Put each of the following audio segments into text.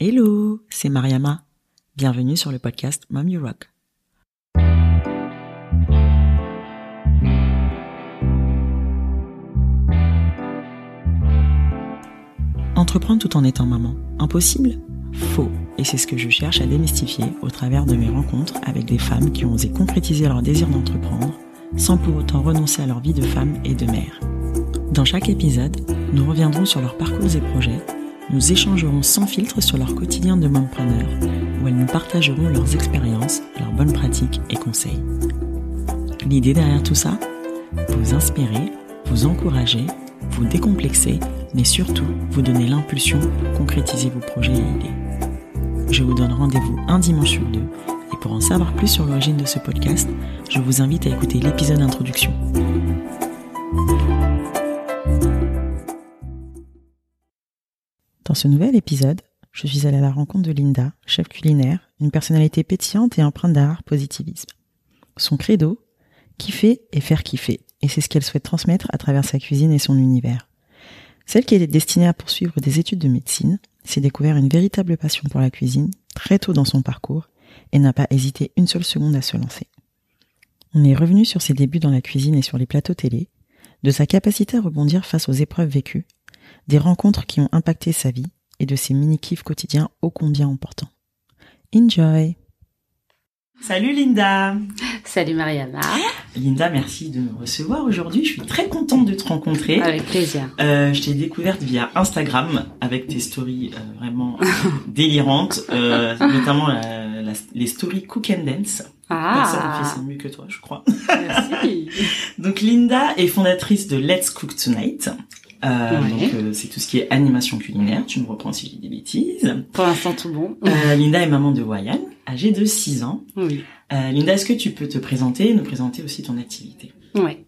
Hello, c'est Mariama. Bienvenue sur le podcast Mom Rock. Entreprendre tout en étant maman, impossible? Faux. Et c'est ce que je cherche à démystifier au travers de mes rencontres avec des femmes qui ont osé concrétiser leur désir d'entreprendre sans pour autant renoncer à leur vie de femme et de mère. Dans chaque épisode, nous reviendrons sur leurs parcours et projets, nous échangerons sans filtre sur leur quotidien de mompreneur, où elles nous partageront leurs expériences, leurs bonnes pratiques et conseils. L'idée derrière tout ça? Vous inspirer, vous encourager, vous décomplexer, mais surtout vous donner l'impulsion pour concrétiser vos projets et idées. Je vous donne rendez-vous un dimanche sur deux, et pour en savoir plus sur l'origine de ce podcast, je vous invite à écouter l'épisode d'introduction. Dans ce nouvel épisode, je suis allée à la rencontre de Linda, chef culinaire, une personnalité pétillante et empreinte d'art positivisme. Son credo, kiffer et faire kiffer, et c'est ce qu'elle souhaite transmettre à travers sa cuisine et son univers. Celle qui est destinée à poursuivre des études de médecine s'est découvert une véritable passion pour la cuisine très tôt dans son parcours et n'a pas hésité une seule seconde à se lancer. On est revenu sur ses débuts dans la cuisine et sur les plateaux télé, de sa capacité à rebondir face aux épreuves vécues, des rencontres qui ont impacté sa vie et de ses mini-kifs quotidiens ô combien importants. Enjoy Salut Linda Salut Mariana Linda, merci de me recevoir aujourd'hui. Je suis très contente de te rencontrer. Avec plaisir. Euh, je t'ai découverte via Instagram avec tes stories euh, vraiment délirantes, euh, notamment les stories Cook and Dance. Ah. Personne ne fait ça mieux que toi, je crois. Merci. donc Linda est fondatrice de Let's Cook Tonight. Euh, Ouais. Donc euh, c'est tout ce qui est animation culinaire. Tu me reprends si je dis des bêtises. Pour l'instant, tout bon. Euh, Linda est maman de Wayan, âgée de 6 ans. Oui. Euh, Linda, est-ce que tu peux te présenter et nous présenter aussi ton activité? Ouais.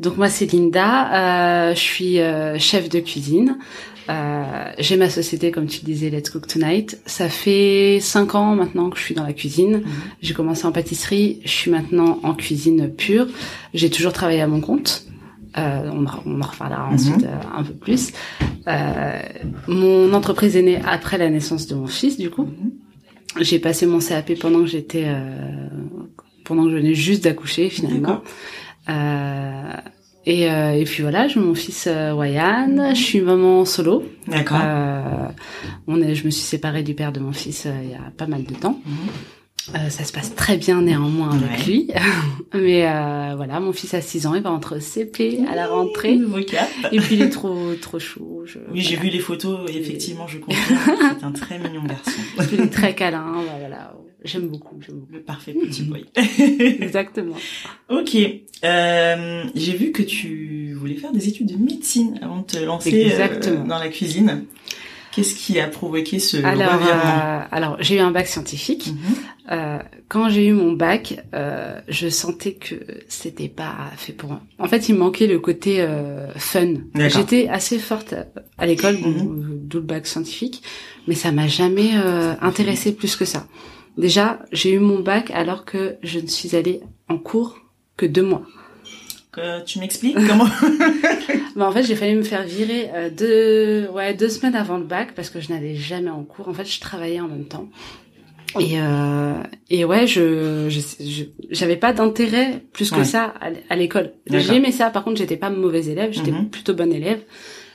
Donc moi, c'est Linda. Euh, je suis euh, chef de cuisine. Euh, j'ai ma société, comme tu le disais, Let's Cook Tonight. Ça fait cinq ans maintenant que je suis dans la cuisine. J'ai commencé en pâtisserie. Je suis maintenant en cuisine pure. J'ai toujours travaillé à mon compte. Euh, on, en- on en reparlera ensuite euh, un peu plus. Euh, mon entreprise est née après la naissance de mon fils, du coup. J'ai passé mon CAP pendant que j'étais, euh, pendant que je venais juste d'accoucher finalement. Euh, et, euh, et puis voilà, j'ai mon fils euh, Wayan. Je suis maman solo. D'accord. Euh, on est, je me suis séparée du père de mon fils euh, il y a pas mal de temps. Euh, ça se passe très bien néanmoins avec Ouais. lui. Mais euh, voilà, mon fils a 6 ans, il va entre CP à la rentrée. Nouveau cap. Et puis il est trop trop chou. Je, Oui, j'ai vu les photos et effectivement, je confirme. C'est un très mignon garçon. Il est très câlin. bah, voilà, j'aime beaucoup, j'aime beaucoup. Le parfait petit boy. Exactement. ok. Euh, j'ai vu que tu voulais faire des études de médecine avant de te lancer euh, Exactement. dans la cuisine. Qu'est-ce qui a provoqué ce Alors, revirement euh, alors j'ai eu un bac scientifique. Mhm. Euh, quand j'ai eu mon bac, euh, je sentais que c'était pas fait pour moi. En fait, il me manquait le côté euh, fun. D'accord. J'étais assez forte à l'école, euh, d'où le bac scientifique, mais ça m'a jamais euh, intéressé plus que ça. Déjà, j'ai eu mon bac alors que je ne suis allée en cours que deux mois. Que tu m'expliques comment Bah, en fait, j'ai failli me faire virer euh, deux, ouais, deux semaines avant le bac parce que je n'allais jamais en cours. En fait, je travaillais en même temps. Et, euh, et ouais, je, j'avais pas d'intérêt plus que Ouais. ça à, l'école. J'aimais ça. Par contre, j'étais pas mauvaise élève. J'étais Mhm. plutôt bonne élève.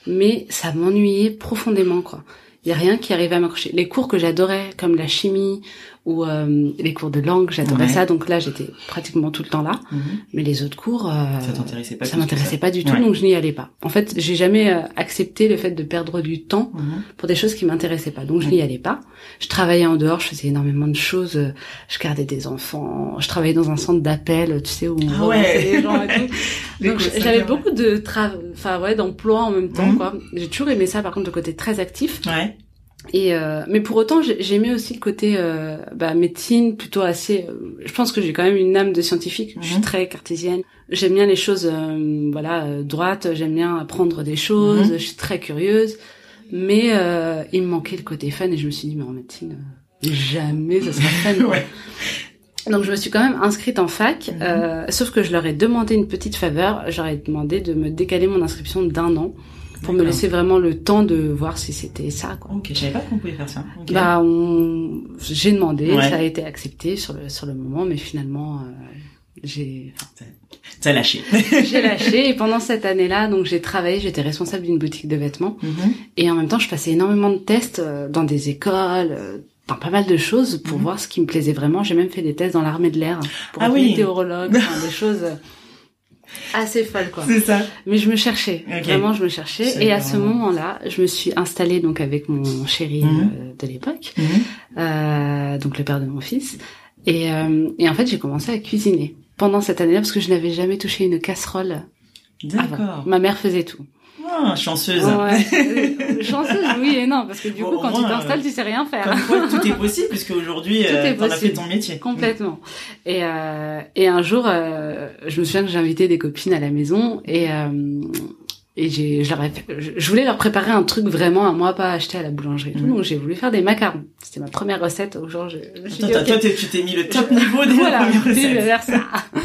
Mais ça m'ennuyait profondément, quoi. Il y a rien qui arrivait à m'accrocher. Les cours que j'adorais, comme la chimie ou euh, les cours de langue, j'adorais Ouais. ça. Donc là, j'étais pratiquement tout le temps là. Mhm. Mais les autres cours, euh, Ça t'intéressait pas ça m'intéressait pas du tout, Ouais. donc je n'y allais pas. En fait, j'ai jamais euh, accepté le fait de perdre du temps Mhm. pour des choses qui m'intéressaient pas, donc je n'y allais pas. Je travaillais en dehors, je faisais énormément de choses. euh, Je gardais des enfants, je travaillais dans un centre d'appel, tu sais où on Ah ouais. les gens et tout. Donc j'avais beaucoup de tra... enfin ouais, d'emplois en même temps Mhm. quoi. J'ai toujours aimé ça, par contre le côté très actif. Ouais. Et euh, mais pour autant, j'ai- j'aimais aussi le côté euh, bah, médecine, plutôt assez. euh, je pense que j'ai quand même une âme de scientifique. Je suis Mhm. très cartésienne. J'aime bien les choses, euh, voilà, euh, droites. J'aime bien apprendre des choses. Mhm. Je suis très curieuse. Mais euh, il me manquait le côté fun et je me suis dit, mais en médecine, jamais ça sera fun. quoi. Ouais. Donc je me suis quand même inscrite en fac, Mhm. euh, sauf que je leur ai demandé une petite faveur. J'aurais demandé de me décaler mon inscription d'un an pour me laisser vraiment le temps de voir si c'était ça. Quoi. Ok, je savais pas qu'on pouvait faire ça. Bah, on... j'ai demandé, ça a été accepté sur le sur le moment, mais finalement, euh, j'ai. T'as lâché. j'ai lâché et pendant cette année-là, donc j'ai travaillé, j'étais responsable d'une boutique de vêtements mhm. et en même temps, je passais énormément de tests euh, dans des écoles, euh, dans pas mal de choses pour mhm. voir ce qui me plaisait vraiment. J'ai même fait des tests dans l'armée de l'air pour ah être météorologue, des choses assez folles quoi. C'est ça. Mais je me cherchais, vraiment je me cherchais et à ce moment-là, je me suis installée donc avec mon chéri mhm. euh, de l'époque, euh, donc le père de mon fils. Et, euh, et en fait, j'ai commencé à cuisiner pendant cette année-là parce que je n'avais jamais touché une casserole. D'accord. Ma mère faisait tout. Ah, chanceuse. Ouais. chanceuse, oui et non, parce que du coup, quand tu t'installes, euh, tu sais rien faire. Comme quoi, tout est possible, puisque aujourd'hui, euh, t'en as fait ton métier. Complètement. Et, euh, et un jour, euh, je me souviens que j'ai invité des copines à la maison et euh, et j'ai, je, je voulais leur préparer un truc vraiment à moi, pas acheter à la boulangerie. Donc j'ai voulu faire des macarons. C'était ma première recette. Au jour, je, je Attends, toi, tu t'es mis le top niveau des voilà, premières recettes. Vers ça.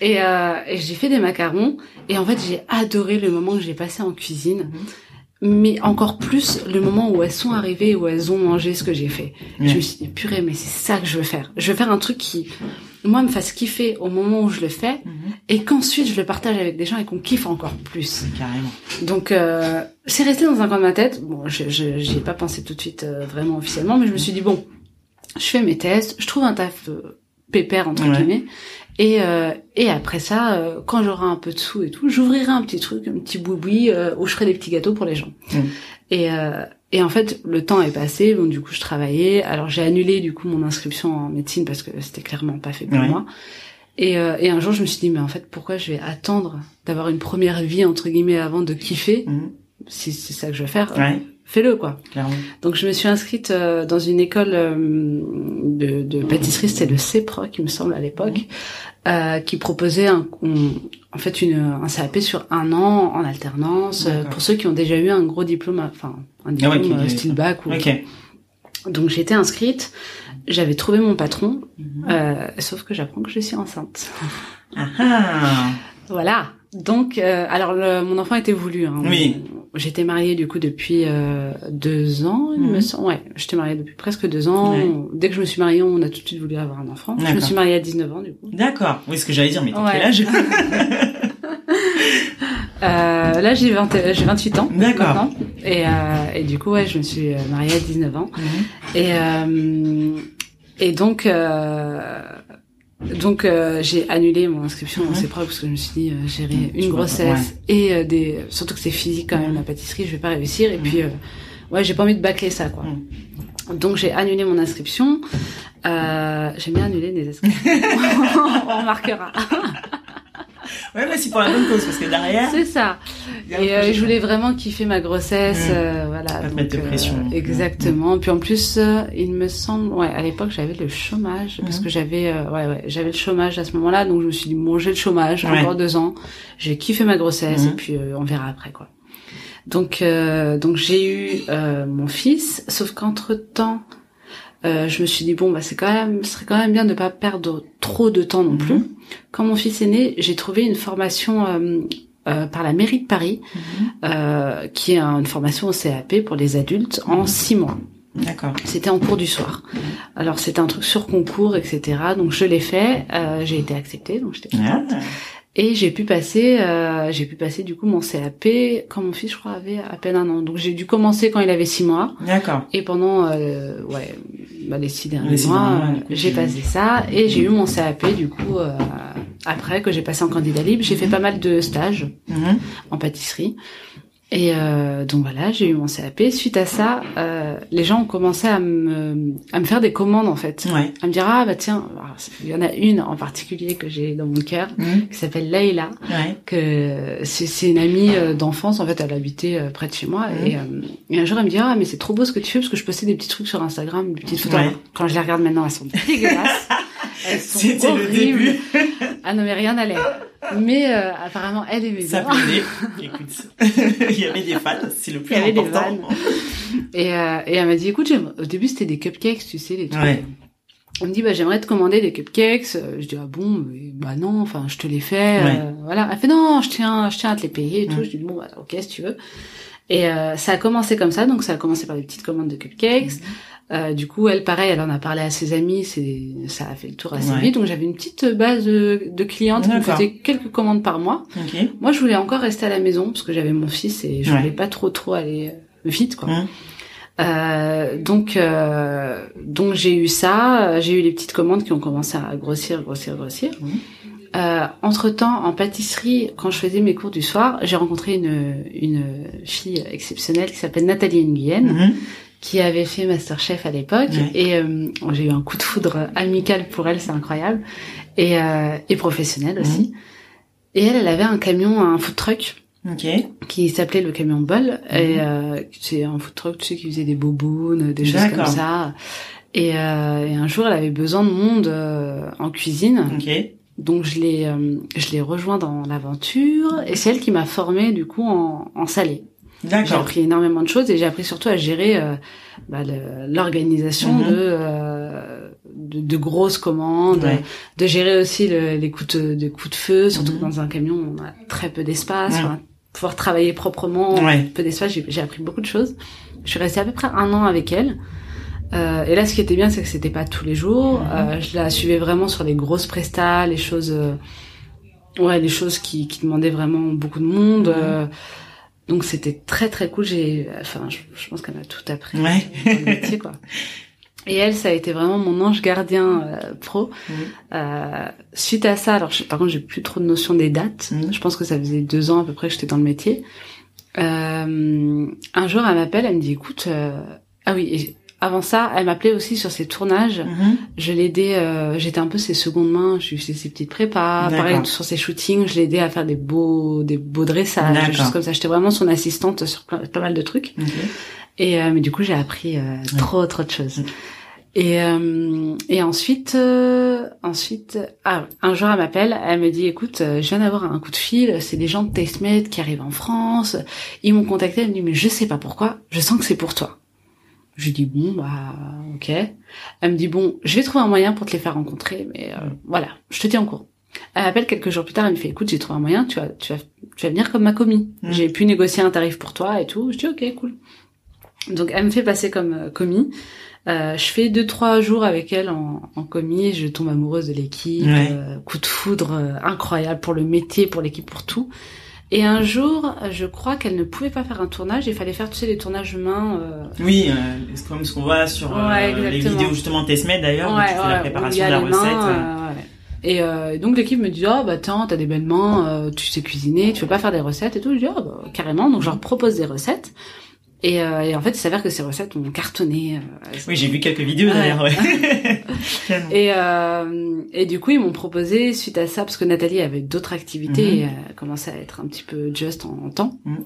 Et, euh, et j'ai fait des macarons. Et en fait, j'ai adoré le moment que j'ai passé en cuisine. Mm-hmm mais encore plus le moment où elles sont arrivées, où elles ont mangé ce que j'ai fait. Je me suis dit, purée, mais c'est ça que je veux faire. Je veux faire un truc qui, moi, me fasse kiffer au moment où je le fais, mhm. et qu'ensuite je le partage avec des gens et qu'on kiffe encore plus. Carrément. Donc, euh, c'est resté dans un coin de ma tête. Bon, je j'y ai pas pensé tout de suite euh, vraiment officiellement, mais je me suis dit, bon, je fais mes tests, je trouve un taf euh, pépère, entre guillemets, et, euh, et après ça, euh, quand j'aurai un peu de sous et tout, j'ouvrirai un petit truc, un petit boui euh, où je ferai des petits gâteaux pour les gens. Mm. Et, euh, et en fait, le temps est passé, donc du coup, je travaillais. Alors j'ai annulé du coup mon inscription en médecine parce que c'était clairement pas fait pour moi. Et, euh, et un jour, je me suis dit, mais en fait, pourquoi je vais attendre d'avoir une première vie entre guillemets avant de kiffer mm. Si c'est ça que je veux faire, ouais fais-le quoi. Clairement. Donc je me suis inscrite euh, dans une école euh, de, de, pâtisserie, c'était le CEPRO qui me semble à l'époque, euh, qui proposait un, en fait une, un CAP sur un an en alternance pour ceux qui ont déjà eu un gros diplôme, enfin un ah diplôme style bac ou. Donc j'étais inscrite, j'avais trouvé mon patron, mhm. sauf que j'apprends que je suis enceinte. Ah ah. Voilà. Donc, alors mon enfant était voulu. Hein, oui j'étais mariée du coup depuis euh, deux ans, il me mhm. semble. Ouais, j'étais mariée depuis presque deux ans. Dès que je me suis mariée, on a tout de suite voulu avoir un enfant. Je me suis mariée à 19 ans du coup. D'accord. Oui, ce que j'allais dire, mais t'as quel âge euh, Là, j'ai 20, j'ai 28 ans. D'accord. Et, euh, et du coup, ouais, je me suis mariée à 19 ans. Mhm. Et euh, et donc. Euh, donc euh, j'ai annulé mon inscription dans ces preuves parce que je me suis dit euh, gérer une grossesse et euh, des surtout que c'est physique quand même la pâtisserie je vais pas réussir et puis ouais j'ai pas envie de bâcler ça quoi. Donc j'ai annulé mon inscription. j'ai bien annulé des inscriptions. On remarquera. Ouais, mais c'est pour la bonne cause parce que derrière. C'est ça. Et euh, je voulais vraiment kiffer ma grossesse, mmh. euh, voilà. Pas mettre de pression. Euh, exactement. Puis en plus, il me semble, ouais, à l'époque j'avais le chômage parce mmh. que j'avais, ouais, ouais, j'avais le chômage à ce moment-là, donc je me suis dit bon, j'ai le chômage, encore deux ans, j'ai kiffé ma grossesse mmh. et puis on verra après quoi. Donc, donc j'ai eu mon fils, sauf qu'entre temps. Euh, je me suis dit bon bah c'est quand même ce serait quand même bien de pas perdre trop de temps non plus. Quand mon fils est né, j'ai trouvé une formation euh, euh, par la mairie de Paris, mhm. euh, qui est une formation au CAP pour les adultes en mhm. six mois. D'accord. C'était en cours du soir. Mhm. Alors c'était un truc sur concours, etc. Donc je l'ai fait, euh, j'ai été acceptée, donc j'étais contente. Ah. Et j'ai pu passer, euh, j'ai pu passer du coup mon CAP quand mon fils, je crois, avait à peine un an. Donc j'ai dû commencer quand il avait six mois. D'accord. Et pendant, euh, ouais, bah, les six derniers mois, j'ai passé ça et j'ai eu mon CAP du coup euh, après que j'ai passé en candidat libre. J'ai fait pas mal de stages mhm. en pâtisserie. Et euh, donc voilà, j'ai eu mon CAP. Suite à ça, euh, les gens ont commencé à me, à me faire des commandes en fait, à me dire ah bah tiens, il y en a une en particulier que j'ai dans mon cœur mhm. qui s'appelle Leïla, que c'est une amie euh, d'enfance en fait, elle habitait euh, près de chez moi mhm. et, euh, et, un jour elle me dit ah mais c'est trop beau ce que tu fais parce que je postais des petits trucs sur Instagram, des petites photos. Quand je les regarde maintenant, elles sont dégueulasses. C'était le début. ah non mais rien n'allait. Mais euh, apparemment, elle aimait bien. Ça plaisait. Écoute, il y avait des fans, c'est le plus il y important. Avait des fans. Et, euh, et elle m'a dit, écoute, au début c'était des cupcakes, tu sais, les trucs. Ouais. Elle me dit, bah j'aimerais te commander des cupcakes. Je dis, ah bon, mais, bah non, enfin, je te les fais. Euh, voilà. Elle fait, non, je tiens, je tiens à te les payer et tout. Je dis, bon, bah, ok, si tu veux. Et euh, ça a commencé comme ça, donc ça a commencé par des petites commandes de cupcakes. Mhm. Euh, du coup, elle, pareil, elle en a parlé à ses amis, c'est, ça a fait le tour assez Ouais. vite. Donc j'avais une petite base de, de clientes qui me faisaient quelques commandes par mois. Ok. Moi, je voulais encore rester à la maison parce que j'avais mon fils et je Ouais. voulais pas trop trop aller euh, vite, quoi. Mhm. Euh, donc, euh, donc j'ai eu ça. J'ai eu les petites commandes qui ont commencé à grossir, grossir, grossir. Mhm. Euh, entre temps, en pâtisserie, quand je faisais mes cours du soir, j'ai rencontré une, une fille exceptionnelle qui s'appelle Nathalie Nguyen, Mhm. Qui avait fait Masterchef à l'époque. Ouais. Et euh, j'ai eu un coup de foudre amical pour elle, c'est incroyable. Et, euh, et professionnel aussi. Et elle, elle avait un camion, un food truck Ok. qui s'appelait le camion Bol. Mhm. Et euh, c'est un food truck, tu sais, qui faisait des bobounes, des choses comme ça. Et, euh, et un jour, elle avait besoin de monde euh, en cuisine. Ok. Donc je l'ai euh, je l'ai rejoint dans l'aventure et c'est elle qui m'a formée du coup en, en salé. J'ai appris énormément de choses et j'ai appris surtout à gérer euh, bah, l'organisation Mhm. de, euh, de de grosses commandes, Ouais. de gérer aussi le- les coups de, de coups de feu, surtout que dans un camion on a très peu d'espace, Ouais. enfin, pouvoir travailler proprement, Ouais. peu d'espace. J'ai appris beaucoup de choses. Je suis restée à peu près un an avec elle. Euh, et là, ce qui était bien, c'est que c'était pas tous les jours. Mhm. Euh, je la suivais vraiment sur les grosses prestats, les choses, euh, ouais, les choses qui, qui demandaient vraiment beaucoup de monde. Donc c'était très très cool. J'ai, enfin, je, je pense qu'elle a tout appris Ouais. dans le métier, quoi. Et elle, ça a été vraiment mon ange gardien euh, pro. Mhm. Euh, suite à ça, alors je- par contre, j'ai plus trop de notion des dates. Mhm. Je pense que ça faisait deux ans à peu près que j'étais dans le métier. Euh, un jour, elle m'appelle, elle me dit, écoute, euh, ah oui, avant ça, elle m'appelait aussi sur ses tournages. Mhm. Je l'aidais, euh, j'étais un peu ses secondes mains, je faisais ses petites prépas. Pareil, sur ses shootings, je l'aidais à faire des beaux, des beaux dressages, des choses comme ça. J'étais vraiment son assistante sur plein- pas mal de trucs. Et euh, mais du coup, j'ai appris euh, trop trop de choses. Et euh, et ensuite euh, ensuite ah un jour elle m'appelle, elle me dit écoute, euh, je viens d'avoir un coup de fil, c'est des gens de TasteMate qui arrivent en France, ils m'ont contacté, elle me dit mais je sais pas pourquoi, je sens que c'est pour toi. Je lui dis bon bah OK. Elle me dit bon, je vais trouver un moyen pour te les faire rencontrer mais euh, voilà, je te tiens en courant. Elle m'appelle quelques jours plus tard, elle me fait écoute, j'ai trouvé un moyen, tu vas tu vas tu vas venir comme ma commis. Mm. J'ai pu négocier un tarif pour toi et tout. Je dis OK, cool. Donc elle me fait passer comme euh, commis. Euh, je fais deux trois jours avec elle en, en commis. Je tombe amoureuse de l'équipe. Ouais. euh, coup de foudre euh, incroyable pour le métier, pour l'équipe, pour tout. Et un jour, euh, je crois qu'elle ne pouvait pas faire un tournage. Il fallait faire tu sais les tournages main. euh, Oui, euh, c'est comme ce qu'on voit sur euh, Ouais, les exactement. vidéos justement Testmed d'ailleurs, où tu fais la préparation de la les mains, recette. euh. euh, ouais. Et euh, donc l'équipe me dit oh bah tiens t'as des belles mains, euh, tu sais cuisiner, tu veux pas faire des recettes et tout. Je dis oh bah carrément. Donc je leur propose des recettes. Et, euh, et en fait il s'avère que ces recettes ont cartonné. euh, Oui, j'ai vu quelques vidéos d'ailleurs. Ouais. Et, euh, et du coup, ils m'ont proposé, suite à ça, parce que Nathalie avait d'autres activités, Mhm. et elle commençait à être un petit peu just en, en temps. Mhm.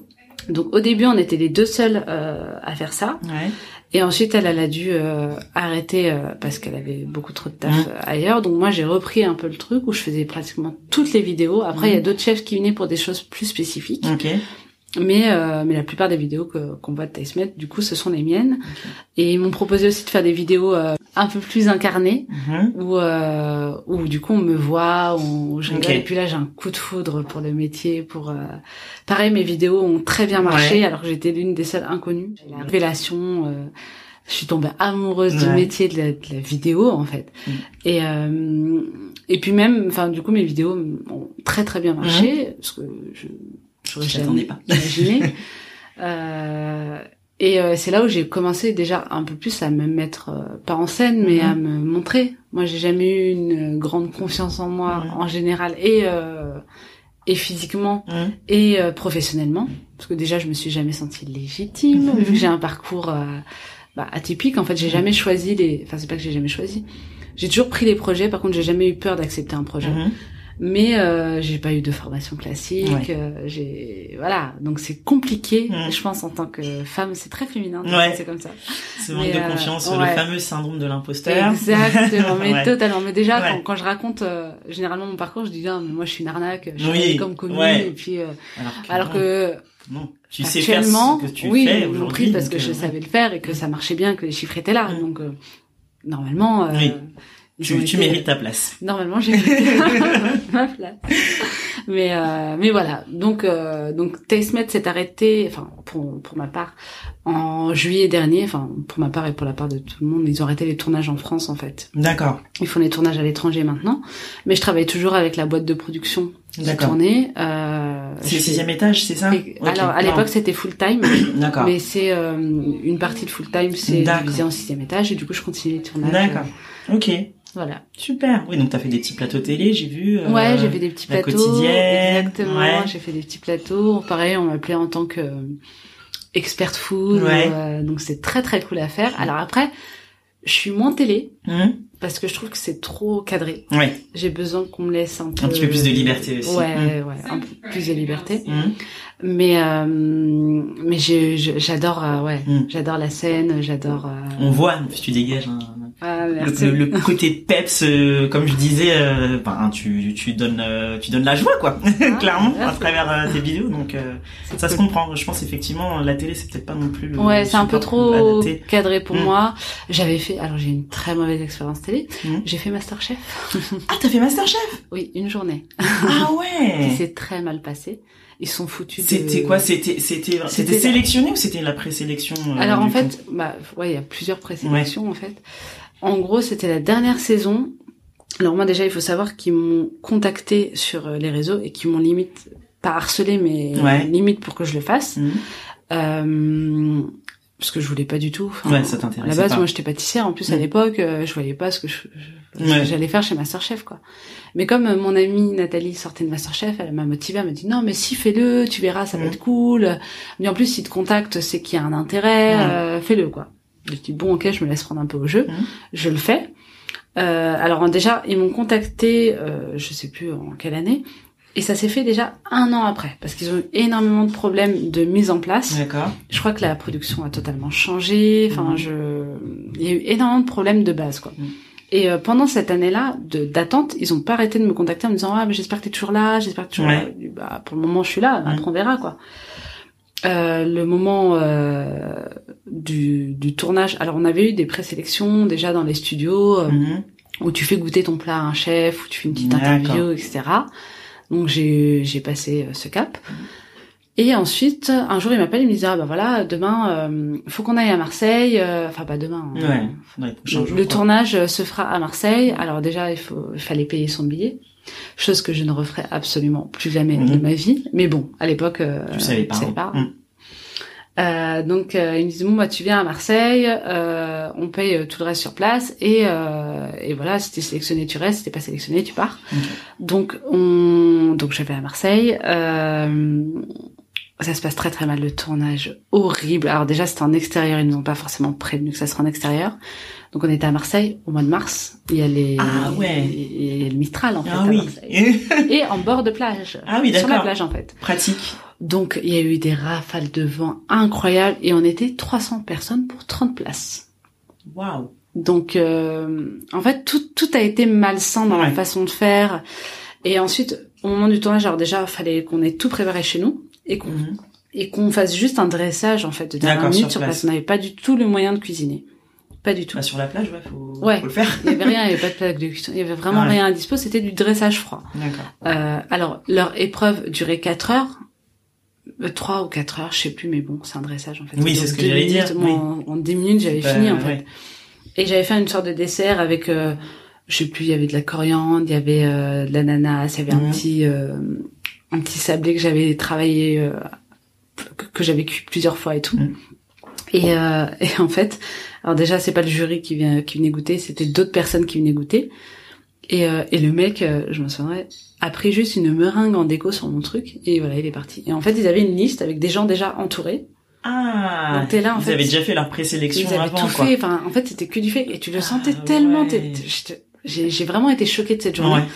Donc au début, on était les deux seuls euh, à faire ça. Ouais. Et ensuite, elle, elle a dû euh, arrêter euh, parce qu'elle avait beaucoup trop de taf Mhm. euh, ailleurs. Donc moi, j'ai repris un peu le truc où je faisais pratiquement toutes les vidéos. Après, il y a Mhm. d'autres chefs qui venaient pour des choses plus spécifiques. Ok. Mais euh, mais la plupart des vidéos que qu'on voit de Tastemate, du coup, ce sont les miennes. Et ils m'ont proposé aussi de faire des vidéos euh, un peu plus incarnées Mhm. où euh, où du coup on me voit, on je et puis là j'ai un coup de foudre pour le métier, pour euh, pareil mes vidéos ont très bien marché Ouais. alors que j'étais l'une des seules inconnues. La révélation, euh, je suis tombée amoureuse du métier de la, de la vidéo en fait. Mm. Et euh, et puis même, enfin du coup mes vidéos ont très très bien marché parce que je j'aurais jamais pas. imaginé. Euh, et euh, c'est là où j'ai commencé déjà un peu plus à me mettre euh, pas en scène mais Mhm. à me montrer. Moi j'ai jamais eu une grande confiance en moi en général et euh, et physiquement Mhm. et euh, professionnellement parce que déjà je me suis jamais sentie légitime vu que j'ai un parcours euh, bah, atypique en fait j'ai jamais choisi les enfin c'est pas que j'ai jamais choisi j'ai toujours pris les projets par contre j'ai jamais eu peur d'accepter un projet Mhm. Mais euh, j'ai pas eu de formation classique Ouais. euh, j'ai voilà donc c'est compliqué je pense en tant que femme c'est très féminin Ouais. penser comme ça Ce manque de euh, confiance, ouais. le fameux syndrome de l'imposteur. exactement mais totalement mais déjà quand, quand je raconte euh, généralement mon parcours je dis non mais moi je suis une arnaque je suis Oui. comme Ouais. et puis euh, Alors que, alors non, que non, tu sais faire Actuellement, ce que tu oui, fais aujourd'hui. parce que je savais le faire et que ça marchait bien, que les chiffres étaient là. Mm. Donc euh, normalement, Oui. Tu, tu mérites ta place. Normalement, j'ai mérité ma place. Mais euh, mais voilà. Donc euh, donc TasteMed s'est arrêté. Enfin pour pour ma part en juillet dernier. Enfin pour ma part et pour la part de tout le monde, ils ont arrêté les tournages en France en fait. D'accord. Ils font les tournages à l'étranger maintenant. Mais je travaille toujours avec la boîte de production D'accord. Euh, C'est le sixième étage, c'est ça? Alors à l'époque c'était full time. D'accord. Mais c'est euh, une partie de full time, c'est divisé en sixième étage et du coup je continue les tournages. D'accord. Ok. Voilà. Super. Oui, donc t'as fait des petits plateaux télé, j'ai vu. euh, Ouais, j'ai fait des petits la plateaux. quotidienne, Exactement. ouais. J'ai fait des petits plateaux. Pareil, on m'appelait en tant que euh, expert food. Ouais. euh, donc c'est très très cool à faire. Alors après, je suis moins télé Hum, parce que je trouve que c'est trop cadré. Ouais. J'ai besoin qu'on me laisse un peu. Un petit peu plus de liberté aussi. Ouais, Mm. ouais, un peu plus de liberté. Mais euh, mais j'adore euh, ouais, Mm. j'adore la scène, j'adore. euh, On voit, tu dégages ah, le, merci. le- le côté peps, euh, comme je disais, euh, ben, tu, tu donnes, euh, tu donnes la joie, quoi, clairement, à travers tes vidéos. Donc, C'est ça se comprend. Je pense effectivement, la télé, c'est peut-être pas non plus le. Ouais, c'est un peu trop adapté. cadré pour Mm. moi. J'avais fait, alors j'ai une très mauvaise expérience télé. Mm. J'ai fait Masterchef. Ah, t'as fait Masterchef? Oui, une journée. Ah ouais. s'est très mal passé. Ils sont foutus de... C'était quoi C'était c'était c'était sélectionné ou c'était la présélection euh, Alors en fait, bah ouais, il y a plusieurs présélections en fait. En gros, c'était la dernière saison. Alors moi déjà, il faut savoir qu'ils m'ont contacté sur euh, les réseaux et qu'ils m'ont limite pas harcelé, mais Ouais. limite pour que je le fasse. Mhm. Euh, parce que je voulais pas du tout. Enfin, Ouais, ça À t'intéresse. la base, pas. moi, j'étais pâtissière. En plus, à Mm. l'époque, euh, je voyais pas ce que je- je- ce que Ouais. j'allais faire chez Masterchef, quoi. Mais comme euh, mon amie Nathalie sortait de Masterchef, elle m'a motivée, elle m'a dit non, mais si fais-le, tu verras, ça va Mm. être cool. Mais en plus, si te contacte, c'est qu'il y a un intérêt, Mm. euh, fais-le, quoi. Je dis bon, ok, je me laisse prendre un peu au jeu, je le fais. Euh, alors déjà, ils m'ont contacté, euh, je sais plus en quelle année, et ça s'est fait déjà un an après, parce qu'ils ont eu énormément de problèmes de mise en place. D'accord. Je crois que la production a totalement changé. Enfin, Mhm. je, il y a eu énormément de problèmes de base, quoi. Mhm. Et euh, pendant cette année-là de d'attente, ils ont pas arrêté de me contacter en me disant ah mais j'espère que t'es toujours là, j'espère que t'es toujours Ouais. là. Bah pour le moment je suis là, Mhm. après on verra quoi. Euh, le moment euh, du, du tournage, alors on avait eu des présélections déjà dans les studios euh, où tu fais goûter ton plat à un chef, où tu fais une petite interview, etc. Donc j'ai j'ai passé euh, ce cap. Et ensuite, un jour, il m'appelle, il me dit ah bah voilà, demain, euh, faut qu'on aille à Marseille. euh, Enfin pas demain. hein. Ouais. Le tournage euh, se fera à Marseille. Alors déjà, il faut, il fallait payer son billet, chose que je ne referai absolument plus jamais Mhm. de ma vie. Mais bon, à l'époque, euh, Tu savais pas. je savais hein. pas. Mhm. Euh, donc euh, ils me disent bon bah tu viens à Marseille, euh, on paye euh, tout le reste sur place et euh, et voilà si t'es sélectionné tu restes, si t'es pas sélectionné tu pars. Donc on donc je vais à Marseille. Euh, ça se passe très très mal le tournage horrible. Alors déjà c'était en extérieur, ils nous ont pas forcément prévenu que ça serait en extérieur. Donc on était à Marseille au mois de mars. Il y a les Ah ouais. il y a le Mistral en fait Ah à oui. Et en bord de plage. Ah oui, Sur la d'accord. plage en fait. Pratique. Donc il y a eu des rafales de vent incroyables et on était 300 personnes pour 30 places. Waouh. Donc euh, en fait tout tout a été malsain dans la façon de faire. Et ensuite au moment du tournage, alors déjà fallait qu'on ait tout préparé chez nous et qu'on Mhm. et qu'on fasse juste un dressage en fait de dernière minute sur sur place. place. On n'avait pas du tout le moyen de cuisiner. Pas du tout. Bah, sur la plage, ouais, faut, Ouais. faut le faire. Il y avait rien, il y avait pas de plaque de cuisson, il y avait vraiment Ouais. rien à dispo, c'était du dressage froid. D'accord. Euh, alors, leur épreuve durait 4 heures, euh, 3 ou 4 heures, je sais plus, mais bon, c'est un dressage en fait. Oui, c'est ce que j'allais dire, oui. en, en 10 minutes, j'avais Bah, fini en fait. ouais. Et j'avais fait une sorte de dessert avec, euh, je sais plus, il y avait de la coriandre, il y avait euh, de l'ananas, il y avait un petit, euh, un petit sablé que j'avais travaillé, que, que j'avais cuit plusieurs fois et tout. Mhm. Et, euh, et en fait, alors déjà c'est pas le jury qui vient qui venait goûter, c'était d'autres personnes qui venaient goûter. Et, euh, et le mec, euh, je me souviendrai, a pris juste une meringue en déco sur mon truc et voilà, il est parti. Et en fait, ils avaient une liste avec des gens déjà entourés. Ah. Donc, t'es là, en Ils fait. avaient déjà fait leur présélection Ils avaient avant, tout quoi. fait. Enfin, en fait, c'était que du fait. Et tu le Ah, sentais tellement. ouais. J'ai vraiment été choquée de cette journée. Ouais.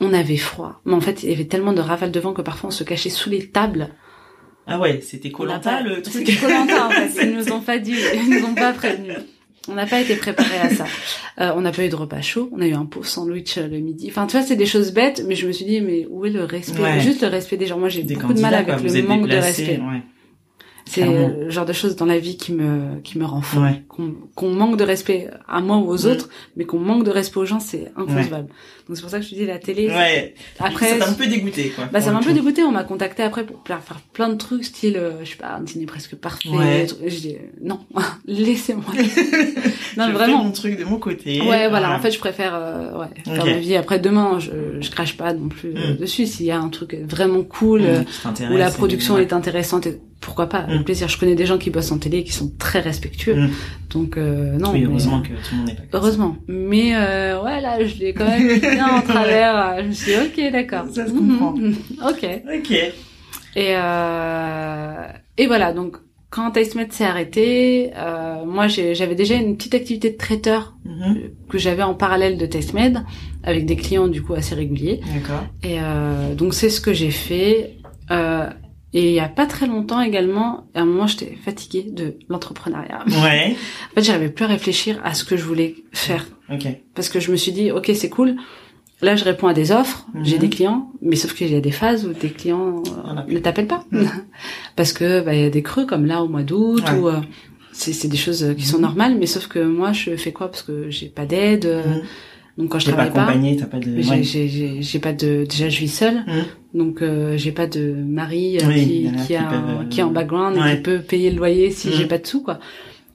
On avait froid. Mais en fait, il y avait tellement de rafales de vent que parfois on se cachait sous les tables. Ah ouais, c'était Colanta le truc. C'était Koh-Lanta, en fait. Ils nous ont pas dit, ils nous ont pas prévenus. On n'a pas été préparés à ça. Euh, on n'a pas eu de repas chaud. On a eu un pauvre sandwich euh, le midi. Enfin, tu vois, c'est des choses bêtes, mais je me suis dit, mais où est le respect? Ouais. Juste le respect des gens. Moi, j'ai beaucoup de mal avec le manque de respect. ouais. C'est le genre de choses dans la vie qui me qui me rend fou. Ouais. Qu'on manque de respect à moi ou aux autres, mais qu'on manque de respect aux gens, c'est inconcevable. Donc c'est pour ça que je te dis la télé. Ouais. Après, ça t'a un peu dégoûté, quoi. bah ça m'a un le peu dégoûté. On m'a contacté après pour faire plein de trucs, style, euh, je sais pas, un dîner presque parfait. Ouais. Je dis non, laissez-moi. non Je mais fais vraiment. mon truc de mon côté. Ouais, voilà. En fait, je préfère euh, ouais, faire Ok. ma vie. Après, demain, je, je crache pas non plus euh, Mm. dessus. S'il y a un truc vraiment cool, euh, t'intéresse, où la production est intéressante, et pourquoi pas Mm. plaisir. Je connais des gens qui bossent en télé et qui sont très respectueux. Donc euh, non. Oui, mais- heureusement que tout le monde n'est pas comme ça. Heureusement. Mais euh, ouais, là, je l'ai quand même bien en travers. euh, Je me suis dit, ok, d'accord. Ça se comprend. Ok. Ok. Et euh, et voilà. Donc quand TasteMed s'est arrêté, euh, moi j'avais déjà une petite activité de traiteur Mhm. que j'avais en parallèle de TasteMed avec des clients du coup assez réguliers. D'accord. Et donc c'est ce que j'ai fait. Euh, et il y a pas très longtemps également, à un moment j'étais fatiguée de l'entrepreneuriat. Ouais. En fait, j'arrivais plus à réfléchir à ce que je voulais faire Ok. parce que je me suis dit ok c'est cool. Là, je réponds à des offres, Mhm. j'ai des clients, mais sauf qu'il y a des phases où tes clients euh, ne t'appellent pas parce que bah il y a des creux comme là au mois d'août Ouais. ou euh, c'est des choses euh, qui sont Mhm. normales, mais sauf que moi je fais quoi? Parce que j'ai pas d'aide, Mhm. Donc quand je travaille pas, accompagné, t'as pas de. j'ai Ouais. j'ai j'ai j'ai pas de déjà je vis seule Mhm. donc euh, j'ai pas de mari euh, Oui, qui qui, qui a peuvent, un- euh, qui est en background et qui peut payer le loyer si Mhm. j'ai pas de sous quoi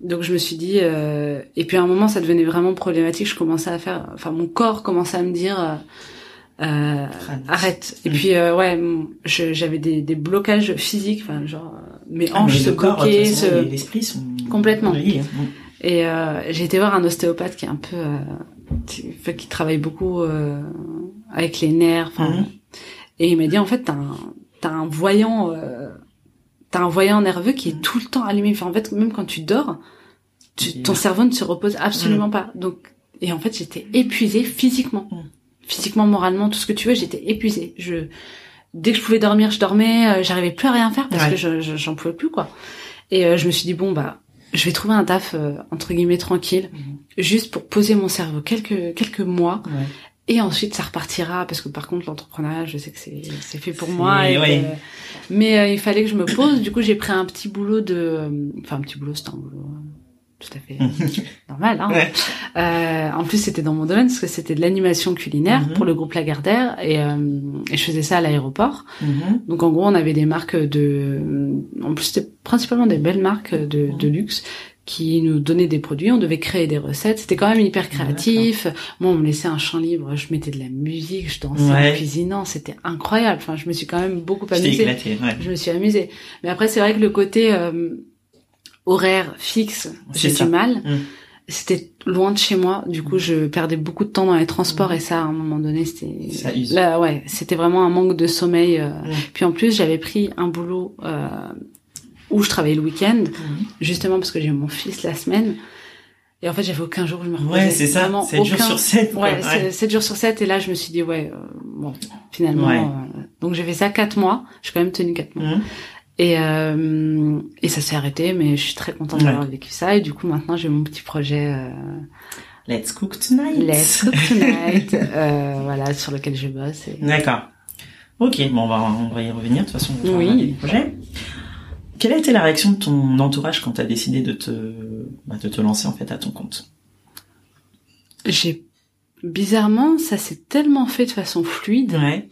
donc je me suis dit euh, et puis à un moment ça devenait vraiment problématique je commençais à faire enfin mon corps commençait à me dire euh, Arrête. et Mhm. puis euh, ouais j'avais des, des blocages physiques enfin genre mes Ah, hanches mais se bloquaient se... l'esprit sont Complètement. hein. Et euh, j'ai été voir un ostéopathe qui est un peu, euh, qui, fait- qui travaille beaucoup euh, avec les nerfs. enfin, Mhm. Et il m'a dit en fait t'as un, t'as un voyant, euh, t'as un voyant nerveux qui Mhm. est tout le temps allumé. Enfin en fait même quand tu dors, tu, ton cerveau ne se repose absolument pas. Donc et en fait j'étais épuisée physiquement, Mhm. physiquement, moralement, tout ce que tu veux. J'étais épuisée. Je dès que je pouvais dormir, je dormais. euh, J'arrivais plus à rien faire parce Ouais. que je, je- j'en pouvais plus quoi. Et euh, je me suis dit bon bah je vais trouver un taf euh, entre guillemets tranquille, Mhm. juste pour poser mon cerveau quelques quelques mois, Ouais. et ensuite ça repartira parce que par contre l'entrepreneuriat, je sais que c'est c'est fait pour C'est- moi. Et que- mais euh, il fallait que je me pose. Du coup j'ai pris un petit boulot de, euh, enfin un petit boulot, c'était un boulot euh, tout à fait normal. Hein. Ouais. Euh, en plus, c'était dans mon domaine parce que c'était de l'animation culinaire Mhm. pour le groupe Lagardère et, euh, et je faisais ça à l'aéroport. Mhm. Donc en gros, on avait des marques de, en plus c'était principalement des belles marques de, de luxe qui nous donnaient des produits. On devait créer des recettes. C'était quand même hyper créatif. Moi, on me laissait un champ libre. Je mettais de la musique, je dansais Ouais. en cuisinant. C'était incroyable. Enfin, je me suis quand même beaucoup amusée. éclaté, ouais. Je me suis amusée. Mais après, c'est vrai que le côté euh, horaire fixe, j'ai du mal. Mm. C'était loin de chez moi. Du coup, je perdais beaucoup de temps dans les transports et ça, à un moment donné, c'était là, ouais, c'était vraiment un manque de sommeil. euh. Mm. Puis en plus, j'avais pris un boulot euh, où je travaillais le week-end, justement parce que j'ai eu mon fils la semaine. Et en fait, j'avais aucun jour où je me reposais. Ouais, c'est ça. Vraiment 7 jours sur 7. Ouais, c'est 7 jours sur 7 et là je me suis dit ouais euh, bon finalement Ouais. euh, donc j'ai fait ça 4 mois, j'ai quand même tenu 4 mois. Et euh, et ça s'est arrêté mais je suis très contente Ouais. d'avoir vécu ça et du coup maintenant j'ai mon petit projet euh, Let's cook tonight. Let's Cook Tonight euh, voilà sur lequel je bosse et... D'accord. Ok, bon, on va, on va y revenir. De toute façon, on va Oui. les projets. Quelle a été la réaction de ton entourage quand tu as décidé de te, bah, de te lancer en fait à ton compte? J'ai bizarrement ça s'est tellement fait de façon fluide Ouais.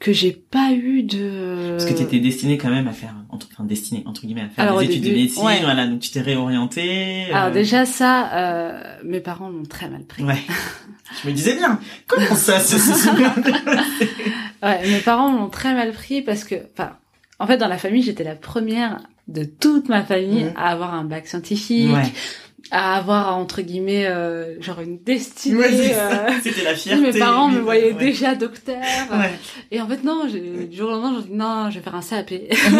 Que j'ai pas eu de Parce que tu étais destiné quand même à faire, entre, enfin destiné entre guillemets à faire Alors, des études de début, médecine. ouais. Voilà, donc tu t'es réorienté. euh, alors déjà ça euh, mes parents l'ont très mal pris Ouais. Je me disais bien. Comment ça, bien Ouais, mes parents l'ont très mal pris parce que, enfin, en fait, dans la famille, j'étais la première de toute ma famille Mhm. à avoir un bac scientifique, Ouais. À avoir entre guillemets euh, genre une destinée. Ouais, euh. C'était la fierté. Mes parents me voyaient ouais. déjà docteur. Ouais. Et en fait, non, j'ai- du jour au lendemain, j'ai dit non, je vais faire un CAP. Et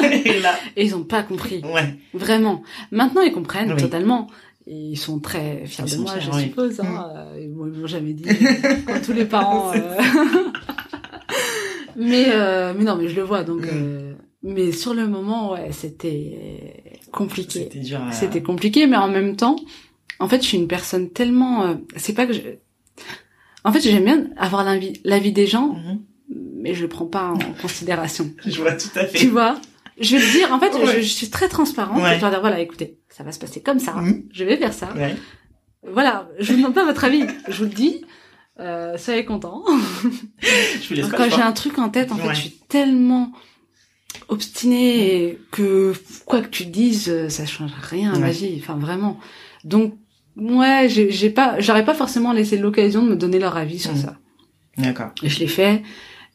Ouais. Et là. ils ont pas compris. Ouais. Vraiment. Maintenant, ils comprennent Oui. totalement. Et Ils sont très fiers Ils de moi, fiers, je suppose. Hein. Euh, Ils m'ont jamais dit, euh, comme tous les parents. Euh. mais, euh, mais non, mais je le vois. Donc, Mm. Mais sur le moment, ouais, c'était compliqué. C'était dur à... C'était compliqué, mais en même temps, en fait, je suis une personne tellement. euh, c'est pas que je. En fait, j'aime bien avoir l'avis des gens, Mhm. mais je le prends pas en considération. Je vois tout à fait. Tu vois? Je vais le dire, en fait, Ouais. je, je suis très transparente. Ouais. Je vais dire, voilà, écoutez, ça va se passer comme ça. Mhm. Je vais faire ça. Ouais. Voilà, je vous demande pas votre avis. Je vous le dis. Euh, soyez contents. Je vous laisse Quand j'ai un truc en tête, en fait, je suis tellement obstinée et que quoi que tu dises, euh, ça change rien à ma vie. Enfin, vraiment. Donc, ouais, j'ai pas, j'aurais pas forcément laissé l'occasion de me donner leur avis sur Mhm. ça. D'accord. Et je l'ai fait.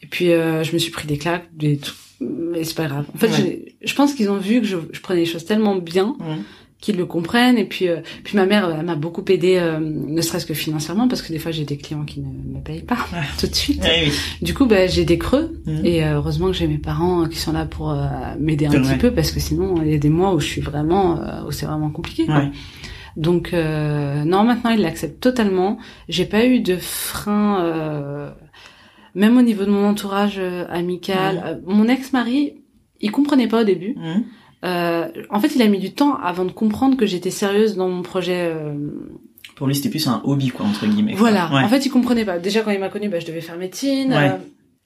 Et puis, euh, je me suis pris des claques, des trucs, mais c'est pas grave. En fait, Ouais. je, je pense qu'ils ont vu que je, je prenais les choses tellement bien Mhm. Qu'ils le comprennent. Et puis, euh, puis ma mère, elle m'a beaucoup aidé, euh, ne serait-ce que financièrement, parce que des fois, j'ai des clients qui ne me payent pas Ouais. tout de suite. Oui. Du coup, bah, j'ai des creux. Mhm. Et euh, heureusement que j'ai mes parents qui sont là pour euh, m'aider un petit peu, parce que sinon, il y a des mois où je suis vraiment, euh, où c'est vraiment compliqué. quoi. Ouais. Donc, euh, non, maintenant, ils l'acceptent totalement. J'ai pas eu de frein, euh, même au niveau de mon entourage euh, amical. Euh, mon ex-mari, il comprenait pas au début. Mhm. Euh, en fait, il a mis du temps avant de comprendre que j'étais sérieuse dans mon projet. euh, Pour lui, c'était plus un hobby, quoi, entre guillemets. Voilà. Ouais. En fait, il comprenait pas. Déjà, quand il m'a connu, bah, je devais faire médecine. Ouais. Euh,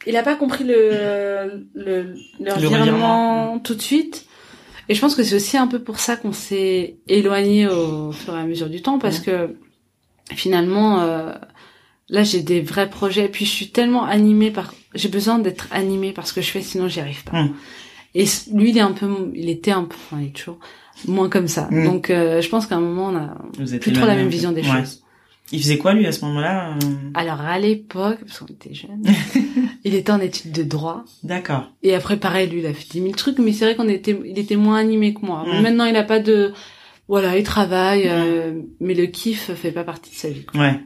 il a pas compris le, le, le revirement tout de suite. Et je pense que c'est aussi un peu pour ça qu'on s'est éloigné au fur et à mesure du temps, parce que finalement, euh, là, j'ai des vrais projets. Puis je suis tellement animée par, j'ai besoin d'être animée par ce que je fais, sinon j'y arrive pas. Mm. Et lui, il est un peu, il était un peu, enfin, il est toujours moins comme ça. Mm. Donc, euh, je pense qu'à un moment, on a Vous plus trop la même vision des Ouais. choses. Il faisait quoi, lui, à ce moment-là euh? Alors à l'époque, parce qu'on était jeunes, il était en études de droit. D'accord. Et après, pareil, lui, il a fait 10 000 trucs, mais c'est vrai qu'on était, il était moins animé que moi. Mm. Maintenant, il a pas de, voilà, il travaille, euh, mais le kiff fait pas partie de sa vie. quoi. Ouais.